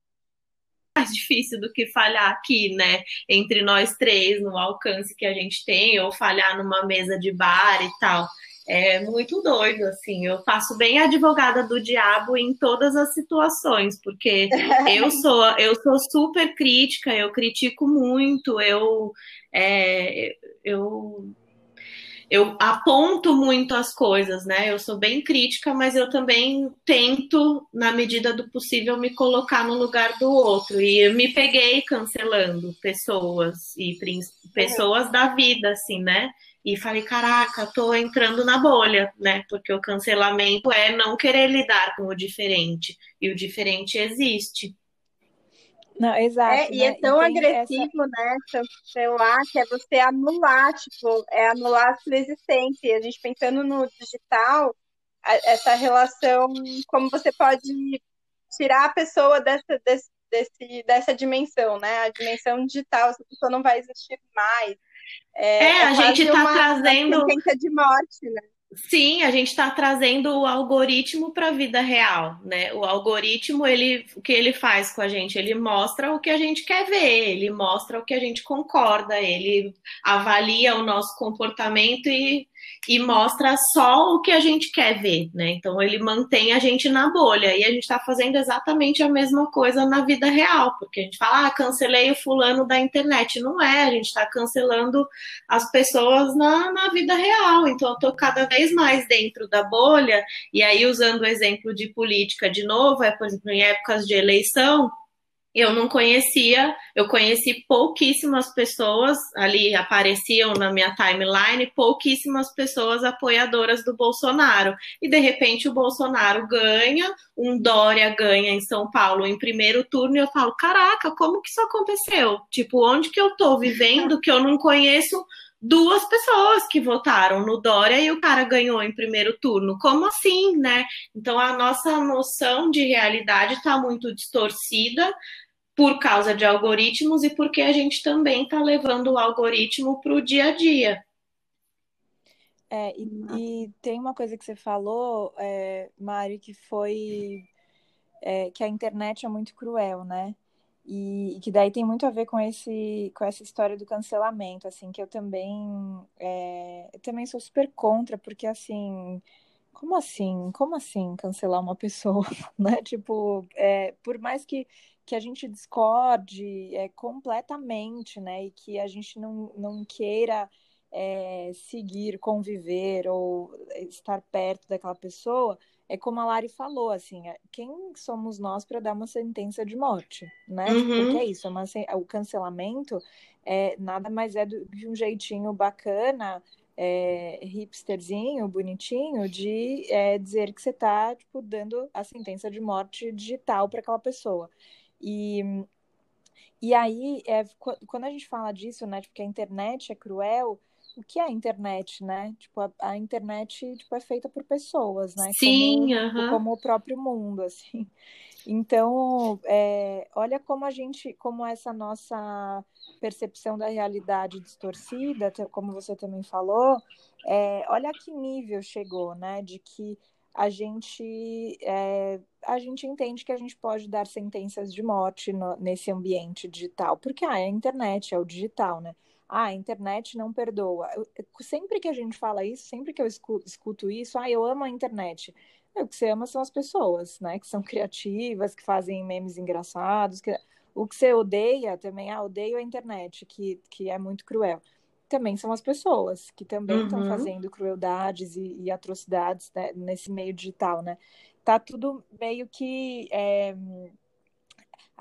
mais difícil do que falhar aqui, né? Entre nós três, no alcance que a gente tem, ou falhar numa mesa de bar e tal. É muito doido, assim. Eu faço bem advogada do diabo em todas as situações, porque eu sou, eu sou super crítica, eu critico muito, eu, é, eu eu aponto muito as coisas, né? Eu sou bem crítica, mas eu também tento, na medida do possível, me colocar no lugar do outro. E eu me peguei cancelando pessoas e pessoas da vida, assim, né? E falei, caraca, tô entrando na bolha, né? Porque o cancelamento é não querer lidar com o diferente. E o diferente existe. Não, exato. É, né? e é tão agressivo, essa... né? Celular, que é você anular, tipo, é anular a sua existência. E a gente pensando no digital, essa relação, como você pode tirar a pessoa dessa, desse, desse, dessa dimensão, né? A dimensão digital, essa pessoa não vai existir mais. É, é a gente está trazendo. Uma de morte, né? Sim, a gente está trazendo o algoritmo para a vida real, né? O algoritmo, ele, o que ele faz com a gente? Ele mostra o que a gente quer ver, ele mostra o que a gente concorda, ele avalia o nosso comportamento e e mostra só o que a gente quer ver, né? Então ele mantém a gente na bolha e a gente está fazendo exatamente a mesma coisa na vida real, porque a gente fala, ah, cancelei o fulano da internet. Não é, a gente está cancelando as pessoas na, na vida real. Então eu estou cada vez mais dentro da bolha, e aí usando o exemplo de política de novo, é, por exemplo, em épocas de eleição, eu não conhecia, eu conheci pouquíssimas pessoas, ali apareciam na minha timeline pouquíssimas pessoas apoiadoras do Bolsonaro. E de repente o Bolsonaro ganha, um Dória ganha em São Paulo em primeiro turno, e eu falo: caraca, como que isso aconteceu? Tipo, onde que eu tô vivendo que eu não conheço duas pessoas que votaram no Dória e o cara ganhou em primeiro turno. Como assim, né? Então a nossa noção de realidade está muito distorcida por causa de algoritmos e porque a gente também está levando o algoritmo para o dia a dia. É, e, e, tem uma coisa que você falou, é, Mari, que foi é, que a internet é muito cruel, né? E, e, que daí tem muito a ver com esse com essa história do cancelamento, assim, que eu também é, eu também sou super contra, porque assim como assim? Como assim cancelar uma pessoa, né? Tipo, é, por mais que que a gente discorde é, completamente, né? E que a gente não, não queira é, seguir, conviver ou estar perto daquela pessoa, é como a Lari falou, assim, é, quem somos nós para dar uma sentença de morte, né? Tipo, uhum. Porque é isso, é uma, o cancelamento é, nada mais é do, de um jeitinho bacana, é, hipsterzinho, bonitinho, de é, dizer que você está tipo, dando a sentença de morte digital para aquela pessoa. E, e aí, é, quando a gente fala disso, né, tipo, que a internet é cruel, o que é a internet, né? Tipo, a, a internet tipo, é feita por pessoas, né? Sim, como, uh -huh. como o próprio mundo, assim. Então, é, olha como a gente, como essa nossa percepção da realidade distorcida, como você também falou, é, olha a que nível chegou, né? De que a gente é, a gente entende que a gente pode dar sentenças de morte no, nesse ambiente digital, porque ah, é a internet, é o digital, né? Ah, a internet não perdoa. Eu, sempre que a gente fala isso, sempre que eu escuto, escuto isso, ah, eu amo a internet. É, o que você ama são as pessoas, né? Que são criativas, que fazem memes engraçados. Que... O que você odeia também, ah, odeio a internet, que, que é muito cruel também são as pessoas que também estão uhum. fazendo crueldades e, e atrocidades né, nesse meio digital, né? Tá tudo meio que é,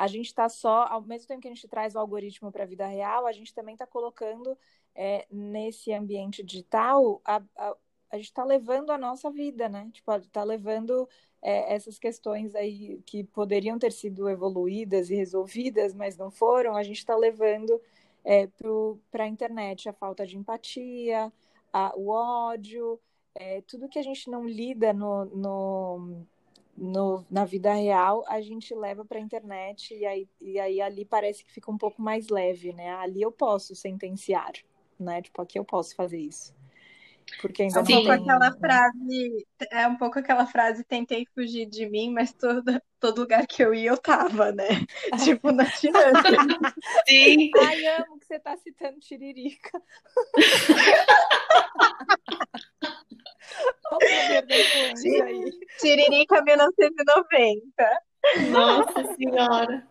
a gente está só, ao mesmo tempo que a gente traz o algoritmo para a vida real, a gente também está colocando é, nesse ambiente digital, a, a, a gente está levando a nossa vida, né? Tipo, está levando é, essas questões aí que poderiam ter sido evoluídas e resolvidas, mas não foram, a gente está levando é, para a internet, a falta de empatia, a, o ódio, é, tudo que a gente não lida no, no, no, na vida real, a gente leva para a internet e aí, e aí ali parece que fica um pouco mais leve, né? Ali eu posso sentenciar, né? Tipo, aqui eu posso fazer isso. Porque ainda é um não pouco tem, aquela né? frase, é um pouco aquela frase, tentei fugir de mim, mas todo, todo lugar que eu ia eu tava, né? tipo, na tirância. Sim. Ai, amo que você tá citando Tiririca. Tiririca 1990. Nossa Senhora.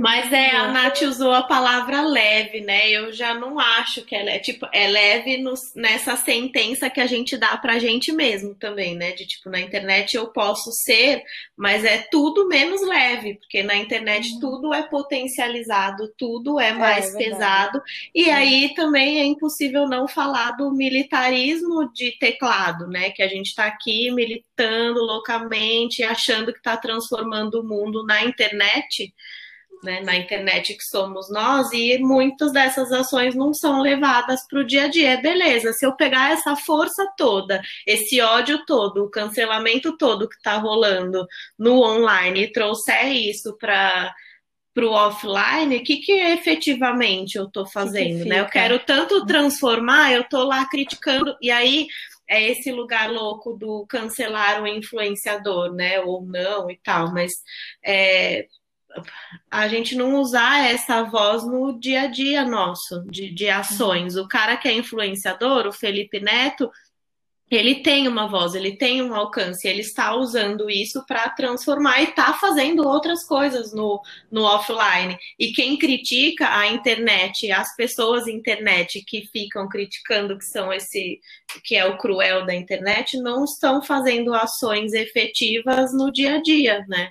Mas é, a Nath usou a palavra leve, né? Eu já não acho que ela é tipo, é leve no, nessa sentença que a gente dá pra gente mesmo também, né? De tipo, na internet eu posso ser, mas é tudo menos leve, porque na internet uhum. tudo é potencializado, tudo é, mais é, é pesado. E é. aí também é impossível não falar do militarismo de teclado, né? Que a gente tá aqui militando loucamente, achando que tá transformando o mundo na internet né, na internet que somos nós, e muitas dessas ações não são levadas para o dia a dia. Beleza, se eu pegar essa força toda, esse ódio todo, o cancelamento todo que está rolando no online e trouxer isso para para o offline, o que, que efetivamente eu estou fazendo, que que né? Eu quero tanto transformar, eu estou lá criticando, e aí é esse lugar louco do cancelar o influenciador, né? Ou não e tal, mas é, a gente não usar essa voz no dia a dia nosso, de, de ações. O cara que é influenciador, o Felipe Neto, ele tem uma voz, ele tem um alcance, ele está usando isso para transformar e está fazendo outras coisas no, no offline. E quem critica a internet, as pessoas internet que ficam criticando que são esse que é o cruel da internet, não estão fazendo ações efetivas no dia a dia, né?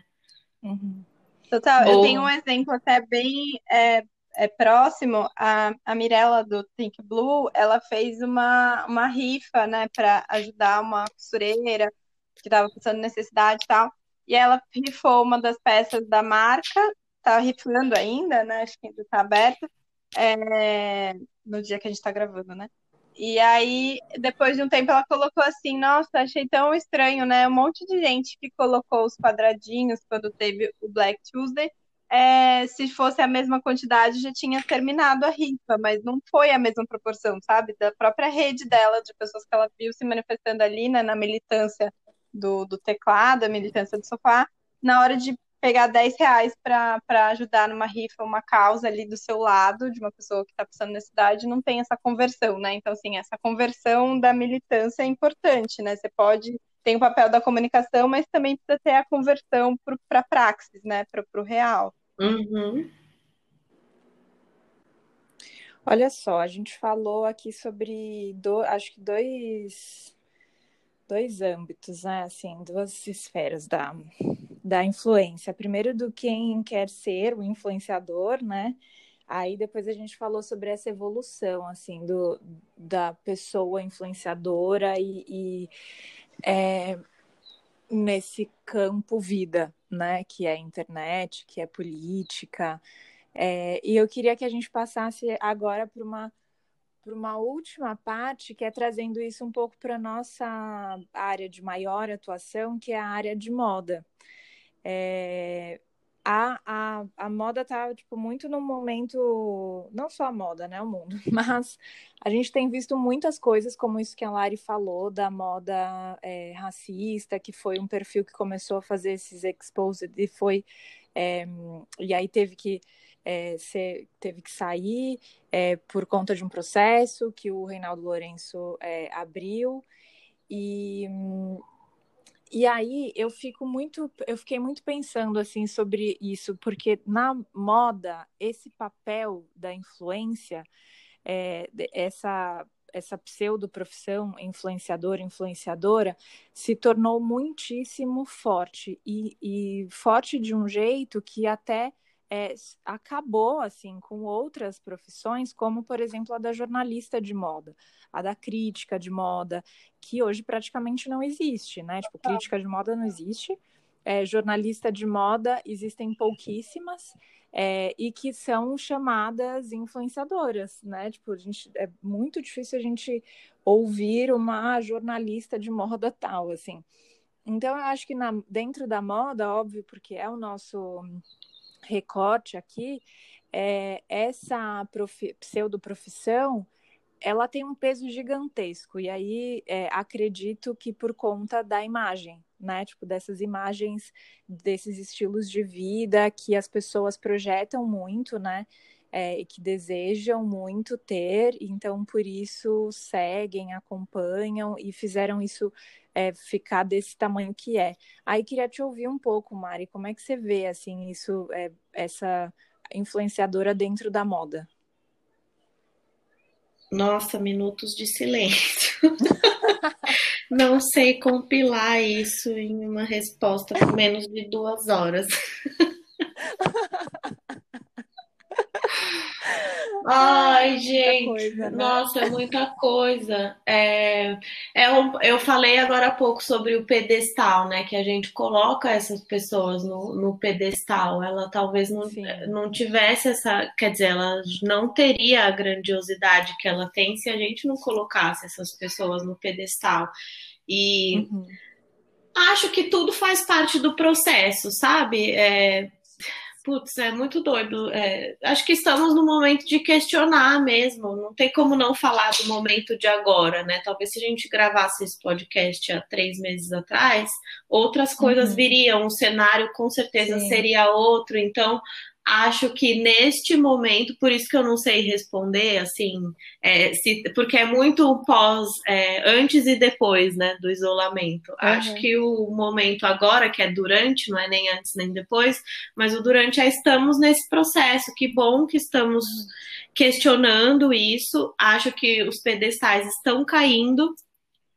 Uhum. Total, eu tenho um exemplo até bem é, é próximo. A, a Mirella do Think Blue, ela fez uma, uma rifa, né, para ajudar uma costureira que estava passando necessidade e tal. E ela rifou uma das peças da marca, tá rifando ainda, né? Acho que ainda tá aberto. É, no dia que a gente está gravando, né? E aí, depois de um tempo, ela colocou assim: Nossa, achei tão estranho, né? Um monte de gente que colocou os quadradinhos quando teve o Black Tuesday. É, se fosse a mesma quantidade, já tinha terminado a rifa, mas não foi a mesma proporção, sabe? Da própria rede dela, de pessoas que ela viu se manifestando ali, né, na militância do, do teclado, a militância do sofá, na hora de pegar 10 reais para ajudar numa rifa, uma causa ali do seu lado, de uma pessoa que está passando necessidade, não tem essa conversão, né? Então, assim, essa conversão da militância é importante, né? Você pode. Tem o papel da comunicação, mas também precisa ter a conversão para a praxis, né? Para o real. Uhum. Olha só, a gente falou aqui sobre do, acho que dois dois âmbitos, né? Assim, duas esferas da, da influência. Primeiro do quem quer ser o influenciador, né? Aí depois a gente falou sobre essa evolução, assim, do, da pessoa influenciadora e, e é, nesse campo vida, né? Que é internet, que é política. É, e eu queria que a gente passasse agora para uma para uma última parte, que é trazendo isso um pouco para nossa área de maior atuação, que é a área de moda. É, a, a, a moda está tipo, muito no momento, não só a moda, né, o mundo, mas a gente tem visto muitas coisas, como isso que a Lari falou, da moda é, racista, que foi um perfil que começou a fazer esses exposed e foi, é, e aí teve que é, ser, teve que sair por conta de um processo que o Reinaldo Lourenço abriu. E, e aí eu fico muito, eu fiquei muito pensando assim sobre isso, porque na moda esse papel da influência, é, essa essa pseudo profissão influenciador influenciadora se tornou muitíssimo forte. E, e forte de um jeito que até é, acabou assim com outras profissões, como por exemplo a da jornalista de moda, a da crítica de moda, que hoje praticamente não existe, né? Tipo, crítica de moda não existe, é, jornalista de moda existem pouquíssimas. É, e que são chamadas influenciadoras, né? Tipo, a gente, é muito difícil a gente ouvir uma jornalista de moda tal, assim. Então, eu acho que na, dentro da moda, óbvio, porque é o nosso recorte aqui, é, essa profi pseudo-profissão ela tem um peso gigantesco, e aí é, acredito que por conta da imagem, né? Tipo, dessas imagens, desses estilos de vida que as pessoas projetam muito, né? É, que desejam muito ter, então por isso seguem, acompanham e fizeram isso é, ficar desse tamanho que é. Aí queria te ouvir um pouco, Mari, como é que você vê assim isso é, essa influenciadora dentro da moda? Nossa, minutos de silêncio. Não sei compilar isso em uma resposta por menos de duas horas. Ai, gente, coisa, né? nossa, é muita coisa. É, é um, eu falei agora há pouco sobre o pedestal, né? Que a gente coloca essas pessoas no, no pedestal. Ela talvez não, não tivesse essa. Quer dizer, ela não teria a grandiosidade que ela tem se a gente não colocasse essas pessoas no pedestal. E uhum. acho que tudo faz parte do processo, sabe? É, Putz, é muito doido. É, acho que estamos no momento de questionar mesmo. Não tem como não falar do momento de agora, né? Talvez se a gente gravasse esse podcast há três meses atrás, outras coisas uhum. viriam. O cenário com certeza Sim. seria outro. Então, acho que neste momento, por isso que eu não sei responder, assim, é, se, porque é muito pós, é, antes e depois, né, do isolamento. Uhum. Acho que o momento agora, que é durante, não é nem antes nem depois, mas o durante é estamos nesse processo. Que bom que estamos questionando isso. Acho que os pedestais estão caindo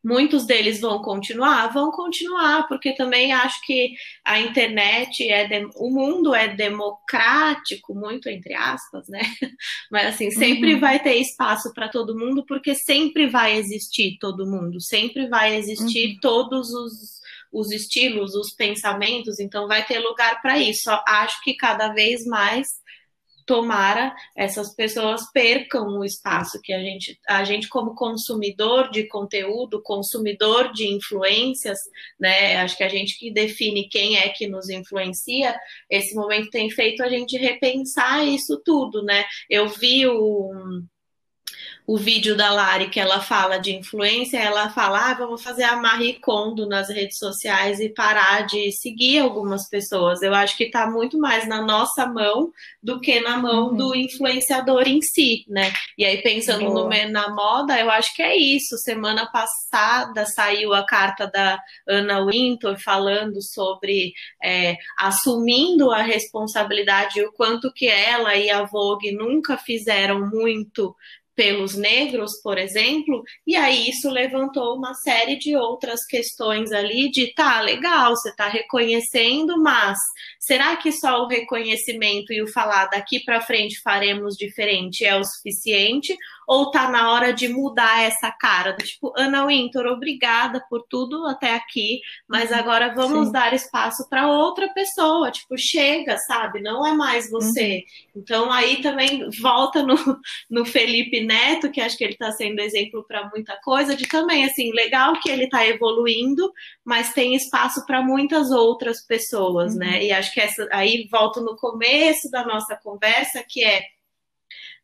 Muitos deles vão continuar? Vão continuar, porque também acho que a internet é de... o mundo é democrático, muito entre aspas, né? Mas assim, sempre uhum. vai ter espaço para todo mundo, porque sempre vai existir todo mundo, sempre vai existir uhum. todos os, os estilos, os pensamentos, então vai ter lugar para isso. Acho que cada vez mais tomara essas pessoas percam o espaço que a gente, a gente como consumidor de conteúdo, consumidor de influências, né? Acho que a gente que define quem é que nos influencia, esse momento tem feito a gente repensar isso tudo, né? Eu vi o o vídeo da Lari que ela fala de influência, ela fala, ah, vamos fazer a Marie Kondo nas redes sociais e parar de seguir algumas pessoas. Eu acho que está muito mais na nossa mão do que na mão uhum. do influenciador em si, né? E aí, pensando no, na moda, eu acho que é isso. Semana passada saiu a carta da Ana Wintour falando sobre é, assumindo a responsabilidade e o quanto que ela e a Vogue nunca fizeram muito pelos negros, por exemplo, e aí isso levantou uma série de outras questões ali de tá legal, você está reconhecendo, mas será que só o reconhecimento e o falar daqui para frente faremos diferente é o suficiente? Ou tá na hora de mudar essa cara? Tipo, Ana Winter, obrigada por tudo até aqui, mas uhum. agora vamos Sim. dar espaço para outra pessoa. Tipo, chega, sabe? Não é mais você. Uhum. Então aí também volta no, no Felipe Neto, que acho que ele está sendo exemplo para muita coisa, de também, assim, legal que ele está evoluindo, mas tem espaço para muitas outras pessoas, né? uhum. né? E acho que essa aí volto no começo da nossa conversa, que é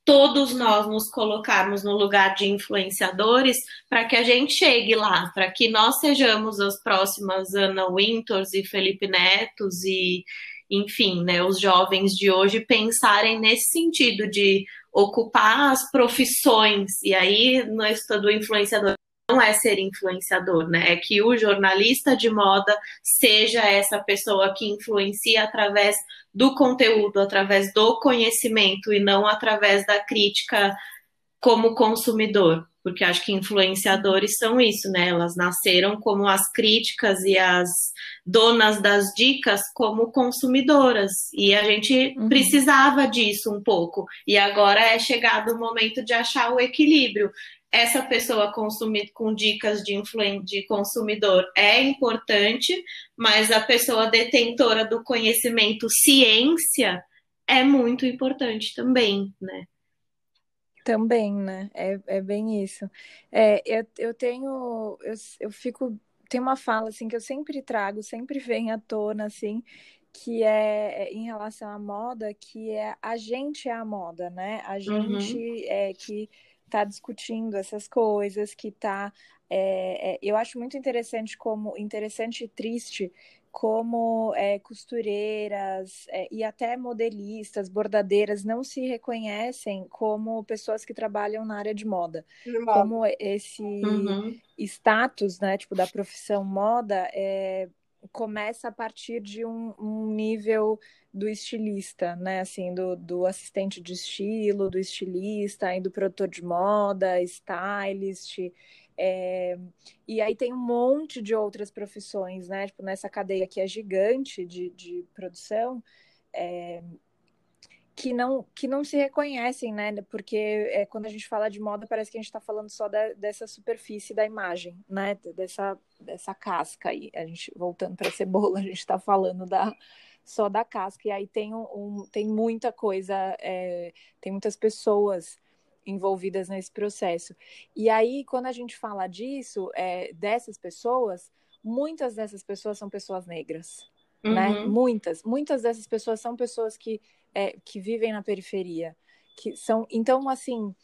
todos nós nos colocarmos no lugar de influenciadores para que a gente chegue lá, para que nós sejamos as próximas Ana Winters e Felipe Netos e, enfim, né, os jovens de hoje pensarem nesse sentido de ocupar as profissões. E aí, no estudo do influenciador, não é ser influenciador, né? É que o jornalista de moda seja essa pessoa que influencia através do conteúdo, através do conhecimento e não através da crítica como consumidor, porque acho que influenciadores são isso, né? Elas nasceram como as críticas e as donas das dicas como consumidoras, e a gente uhum. precisava disso um pouco, e agora é chegado o momento de achar o equilíbrio essa pessoa consumir com dicas de, de consumidor é importante, mas a pessoa detentora do conhecimento ciência é muito importante também, né? Também, né? É, é bem isso. É, eu, eu tenho, eu, eu fico, tem uma fala assim que eu sempre trago, sempre vem à tona assim, que é, é em relação à moda, que é a gente é a moda, né? A gente uhum. é que está discutindo essas coisas, que está. É, é, eu acho muito interessante como interessante e triste como é, costureiras é, e até modelistas, bordadeiras não se reconhecem como pessoas que trabalham na área de moda. De moda. Como esse uhum. status, né, tipo, da profissão moda é, começa a partir de um, um, nível do estilista, né? Assim, do, do assistente de estilo, do estilista, e do produtor de moda, stylist. É, e aí tem um monte de outras profissões, né? Tipo, nessa cadeia que é gigante de, de produção. É, que não, que não se reconhecem, né? Porque é, quando a gente fala de moda, parece que a gente está falando só da, dessa superfície da imagem, né? Dessa, dessa casca aí. A gente, voltando para a cebola, a gente está falando da, só da casca. E aí tem, um, tem muita coisa, é, tem muitas pessoas envolvidas nesse processo. E aí, quando a gente fala disso, é, dessas pessoas, muitas dessas pessoas são pessoas negras, né? uhum. né? Muitas, muitas dessas pessoas são pessoas que é, que vivem na periferia, que são, então, assim,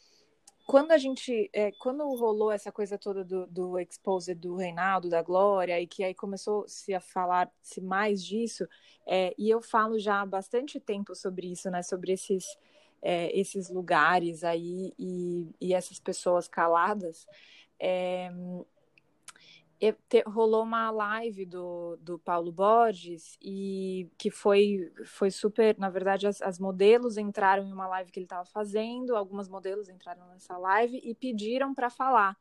quando a gente, é, quando rolou essa coisa toda do, do expose do Reinaldo, da Glória, e que aí começou-se a falar-se mais disso, é, e eu falo já há bastante tempo sobre isso, né, sobre esses, é, esses lugares aí e, e essas pessoas caladas, é, te, rolou uma live do, do Paulo Borges e que foi, foi super. Na verdade, as, as modelos entraram em uma live que ele estava fazendo, algumas modelos entraram nessa live e pediram para falar.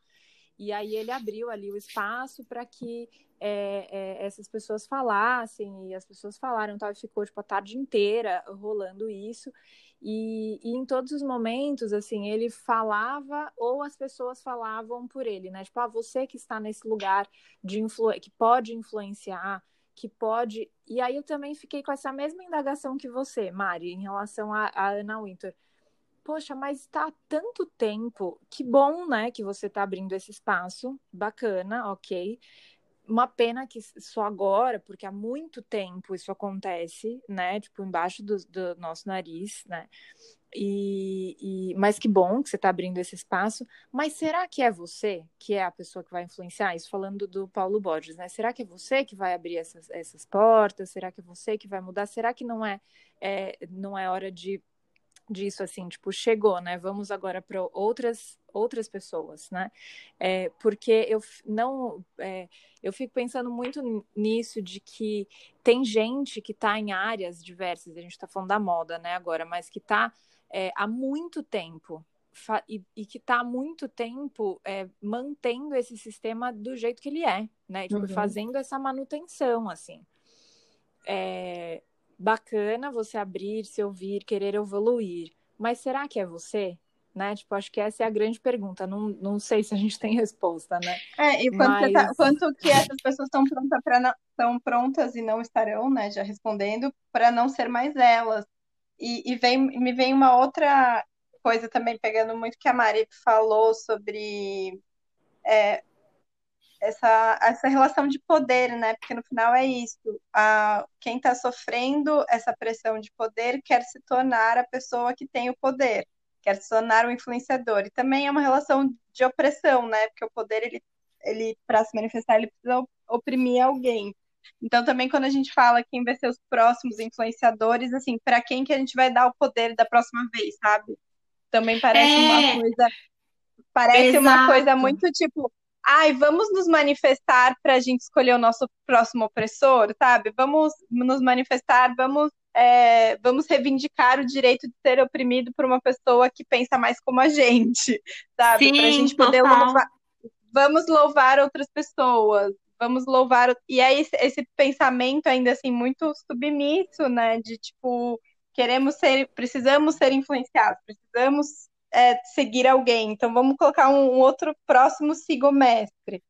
E aí ele abriu ali o espaço para que é, é, essas pessoas falassem, e as pessoas falaram, tal, e ficou tipo, a tarde inteira rolando isso. E, e, em todos os momentos, assim, ele falava ou as pessoas falavam por ele, né? Tipo, ah, você que está nesse lugar de influ que pode influenciar, que pode. E aí eu também fiquei com essa mesma indagação que você, Mari, em relação a, a Ana Winter. Poxa, mas está há tanto tempo. Que bom, né, que você está abrindo esse espaço. Bacana, ok uma pena que só agora, porque há muito tempo isso acontece, né? Tipo, embaixo do, do nosso nariz, né? E, e, mas que bom que você está abrindo esse espaço. Mas será que é você que é a pessoa que vai influenciar? Isso falando do Paulo Borges, né? Será que é você que vai abrir essas, essas portas? Será que é você que vai mudar? Será que não é, é não é hora de disso assim, tipo, chegou, né? Vamos agora para outras outras pessoas, né? É, porque eu não, é, eu fico pensando muito nisso de que tem gente que está em áreas diversas. A gente está falando da moda, né? Agora, mas que está é, há muito tempo e, e, que está há muito tempo é, mantendo esse sistema do jeito que ele é, né? Tipo, uhum. fazendo essa manutenção, assim. É, bacana você abrir, se ouvir, querer evoluir. Mas será que é você? Né? Tipo, acho que essa é a grande pergunta. Não, não sei se a gente tem resposta, né? É, e quanto, Mas... tá, quanto que essas pessoas estão prontas para estão prontas e não estarão, né? Já respondendo, para não ser mais elas. E, e vem, me vem uma outra coisa também, pegando muito que a Mari falou sobre é, essa, essa relação de poder, né? Porque no final é isso. A, quem está sofrendo essa pressão de poder quer se tornar a pessoa que tem o poder, quer se tornar o influenciador. E também é uma relação de opressão, né? Porque o poder, ele, ele para se manifestar, ele precisa oprimir alguém. Então, também quando a gente fala quem vai ser os próximos influenciadores, assim, para quem que a gente vai dar o poder da próxima vez, sabe? Também parece é... uma coisa. Parece Exato. uma coisa muito tipo, ai, vamos nos manifestar para a gente escolher o nosso próximo opressor, sabe? Vamos nos manifestar, vamos, é, vamos reivindicar o direito de ser oprimido por uma pessoa que pensa mais como a gente, sabe? Para a gente poder louvar, vamos louvar outras pessoas, vamos louvar. E aí, esse, esse pensamento ainda assim, muito submisso, né? De tipo, queremos ser, precisamos ser influenciados, precisamos é, seguir alguém. Então, vamos colocar um, um outro próximo sigomestre.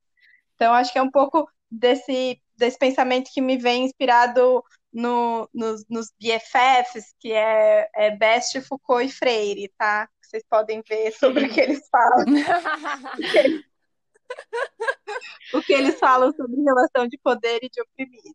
Então, acho que é um pouco desse, desse pensamento que me vem inspirado no, nos, nos BFFs, que é, é Best, Foucault e Freire, tá? Vocês podem ver sobre o que eles falam. o que eles falam sobre relação de poder e de oprimido.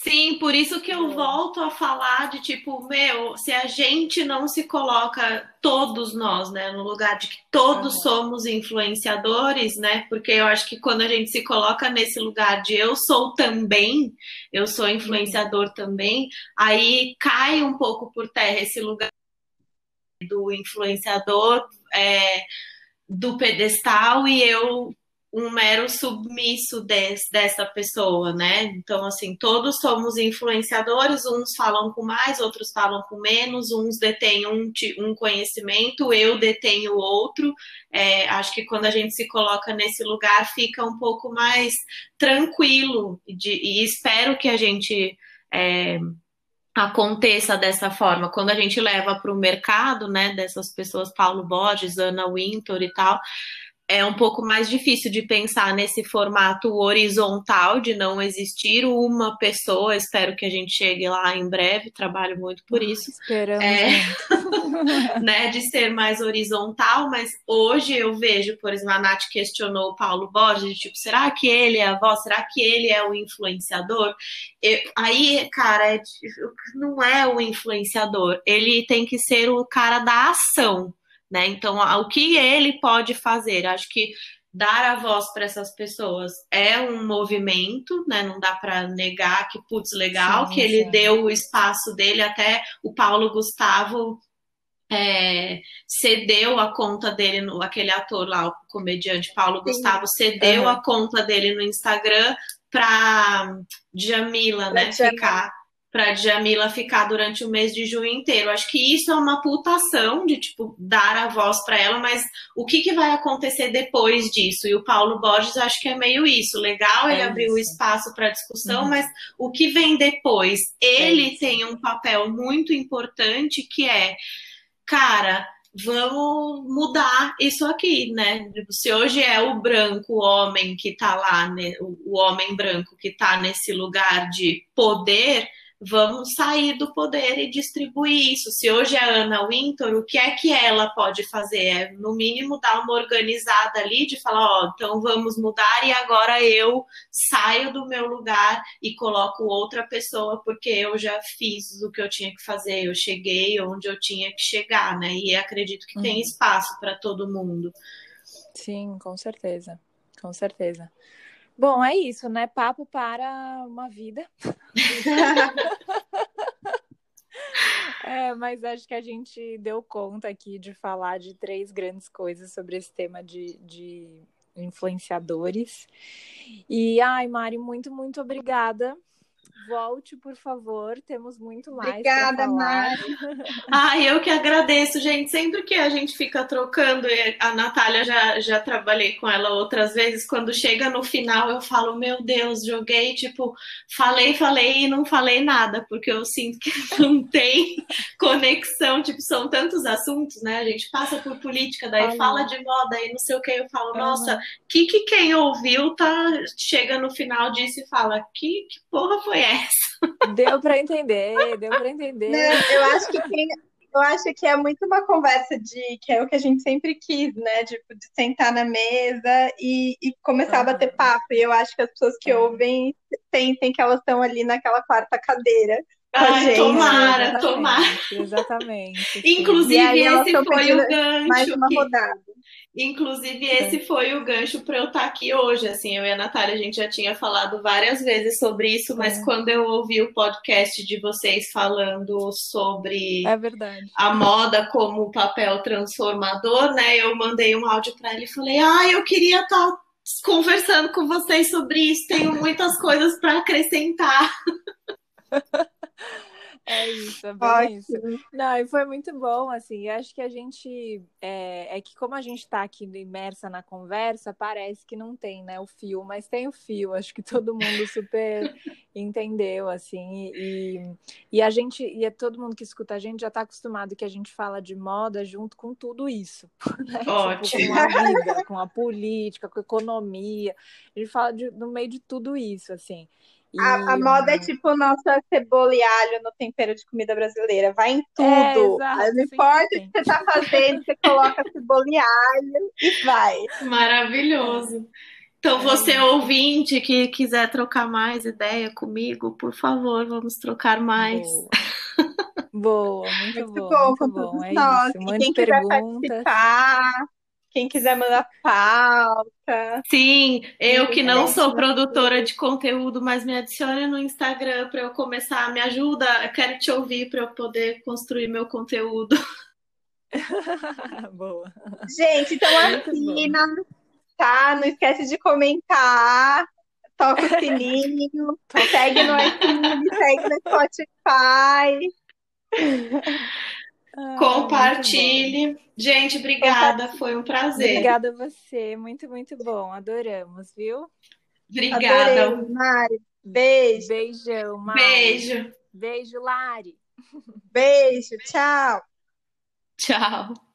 Sim, por isso que eu é. volto a falar de tipo, meu, se a gente não se coloca todos nós, né, no lugar de que todos uhum. somos influenciadores, né? Porque eu acho que quando a gente se coloca nesse lugar de eu sou também, eu sou influenciador uhum. também, aí cai um pouco por terra esse lugar do influenciador é, do pedestal e eu um mero submisso desse, dessa pessoa, né? Então, assim, todos somos influenciadores, uns falam com mais, outros falam com menos, uns detêm um, um conhecimento, eu detenho outro. É, acho que quando a gente se coloca nesse lugar, fica um pouco mais tranquilo, de, e espero que a gente. É, aconteça dessa forma. Quando a gente leva para o mercado, né, dessas pessoas, Paulo Borges, Ana Wintour e tal, é um pouco mais difícil de pensar nesse formato horizontal de não existir uma pessoa. Espero que a gente chegue lá em breve. Trabalho muito por isso. Esperamos. É, né, de ser mais horizontal, mas hoje eu vejo, por exemplo, a Nath questionou o Paulo Borges, tipo, será que ele é a voz? Será que ele é o influenciador? Eu, aí, cara, é, não é o influenciador. Ele tem que ser o cara da ação né? Então, o que ele pode fazer? Acho que dar a voz para essas pessoas é um movimento, né? Não dá para negar que, putz, legal, sim, que ele sim. deu o espaço dele, até o Paulo Gustavo é, cedeu a conta dele, no, aquele ator lá, o comediante Paulo sim. Gustavo, cedeu uhum. a conta dele no Instagram para Jamila, né? Ficar para Jamila ficar durante o mês de junho inteiro. Acho que isso é uma putação de tipo dar a voz para ela, mas o que, que vai acontecer depois disso? E o Paulo Borges acho que é meio isso. Legal, ele é abriu o espaço para discussão, uhum. mas o que vem depois? Ele é tem um papel muito importante que é, cara, vamos mudar isso aqui, né? Se hoje é o branco, o homem que tá lá, né? o homem branco que tá nesse lugar de poder, vamos sair do poder e distribuir isso. Se hoje é a Ana Wintour, o que é que ela pode fazer? É, no mínimo, dar uma organizada ali de falar, ó, então vamos mudar e agora eu saio do meu lugar e coloco outra pessoa porque eu já fiz o que eu tinha que fazer, eu cheguei onde eu tinha que chegar, né? E acredito que uhum. tem espaço para todo mundo. Sim, com certeza. Com certeza. Bom, é isso, né? Papo para uma vida. é, mas acho que a gente deu conta aqui de falar de três grandes coisas sobre esse tema de, de influenciadores. E, ai, Mari, muito, muito obrigada Volte, por favor. Temos muito mais. Obrigada, Mari. Ah, eu que agradeço, gente. Sempre que a gente fica trocando, a Natália já, já trabalhei com ela outras vezes. Quando chega no final, eu falo: Meu Deus, joguei, tipo, falei, falei e não falei nada, porque eu sinto que não tem conexão. Tipo, são tantos assuntos, né? A gente passa por política, daí fala de moda e não sei o que. Eu falo: Nossa, o que, que quem ouviu tá, chega no final disso e fala: Que, que porra foi Deu para entender, deu para entender. Não, eu acho que tem, eu acho que é muito uma conversa de que é o que a gente sempre quis, né? Tipo, de sentar na mesa e, e começar uhum. a bater papo. E eu acho que as pessoas que ouvem sentem que elas estão ali naquela quarta cadeira. Ai, tomara, exatamente, tomara. Exatamente. Inclusive, esse foi o gancho. Mais uma que... rodada. Inclusive, esse foi o gancho para eu estar tá aqui hoje. Assim, eu e a Natália, a gente já tinha falado várias vezes sobre isso, mas é. quando eu ouvi o podcast de vocês falando sobre é a moda como papel transformador, né? Eu mandei um áudio para ele e falei: Ah, eu queria estar tá conversando com vocês sobre isso, tenho muitas coisas para acrescentar. É isso, é bem Ótimo. isso. Não, e foi muito bom, assim, acho que a gente, é, é que como a gente está aqui imersa na conversa, parece que não tem, né, o fio, mas tem o fio, acho que todo mundo super entendeu, assim, e, e a gente, e é todo mundo que escuta a gente já está acostumado que a gente fala de moda junto com tudo isso, né? Ótimo. Tipo, com a vida, com a política, com a economia, a gente fala de, no meio de tudo isso, assim, e... A, a, moda é tipo nossa cebola e alho no tempero de comida brasileira. Vai em tudo. É, não importa o que você tá fazendo, você coloca cebola e alho e vai. Maravilhoso. Então, você ouvinte que quiser trocar mais ideia comigo, por favor, vamos trocar mais. Boa, Boa muito, muito bom, bom, muito bom. É nós. isso. Mande perguntas. Participar quem quiser mandar pauta. Sim, eu que não sou produtora de conteúdo, mas me adicione no Instagram para eu começar, me ajuda, eu quero te ouvir para eu poder construir meu conteúdo. Boa. Gente, então assina, tá? Não esquece de comentar, toca o sininho, segue no iTunes, segue no Spotify. Compartilhe. Gente, obrigada, foi um prazer. Obrigada a você, muito, muito bom, adoramos, viu? Obrigada. Adorei, Mari. Beijo. Beijão, Mari. Beijo. Beijo, Lari. Beijo, tchau. Tchau.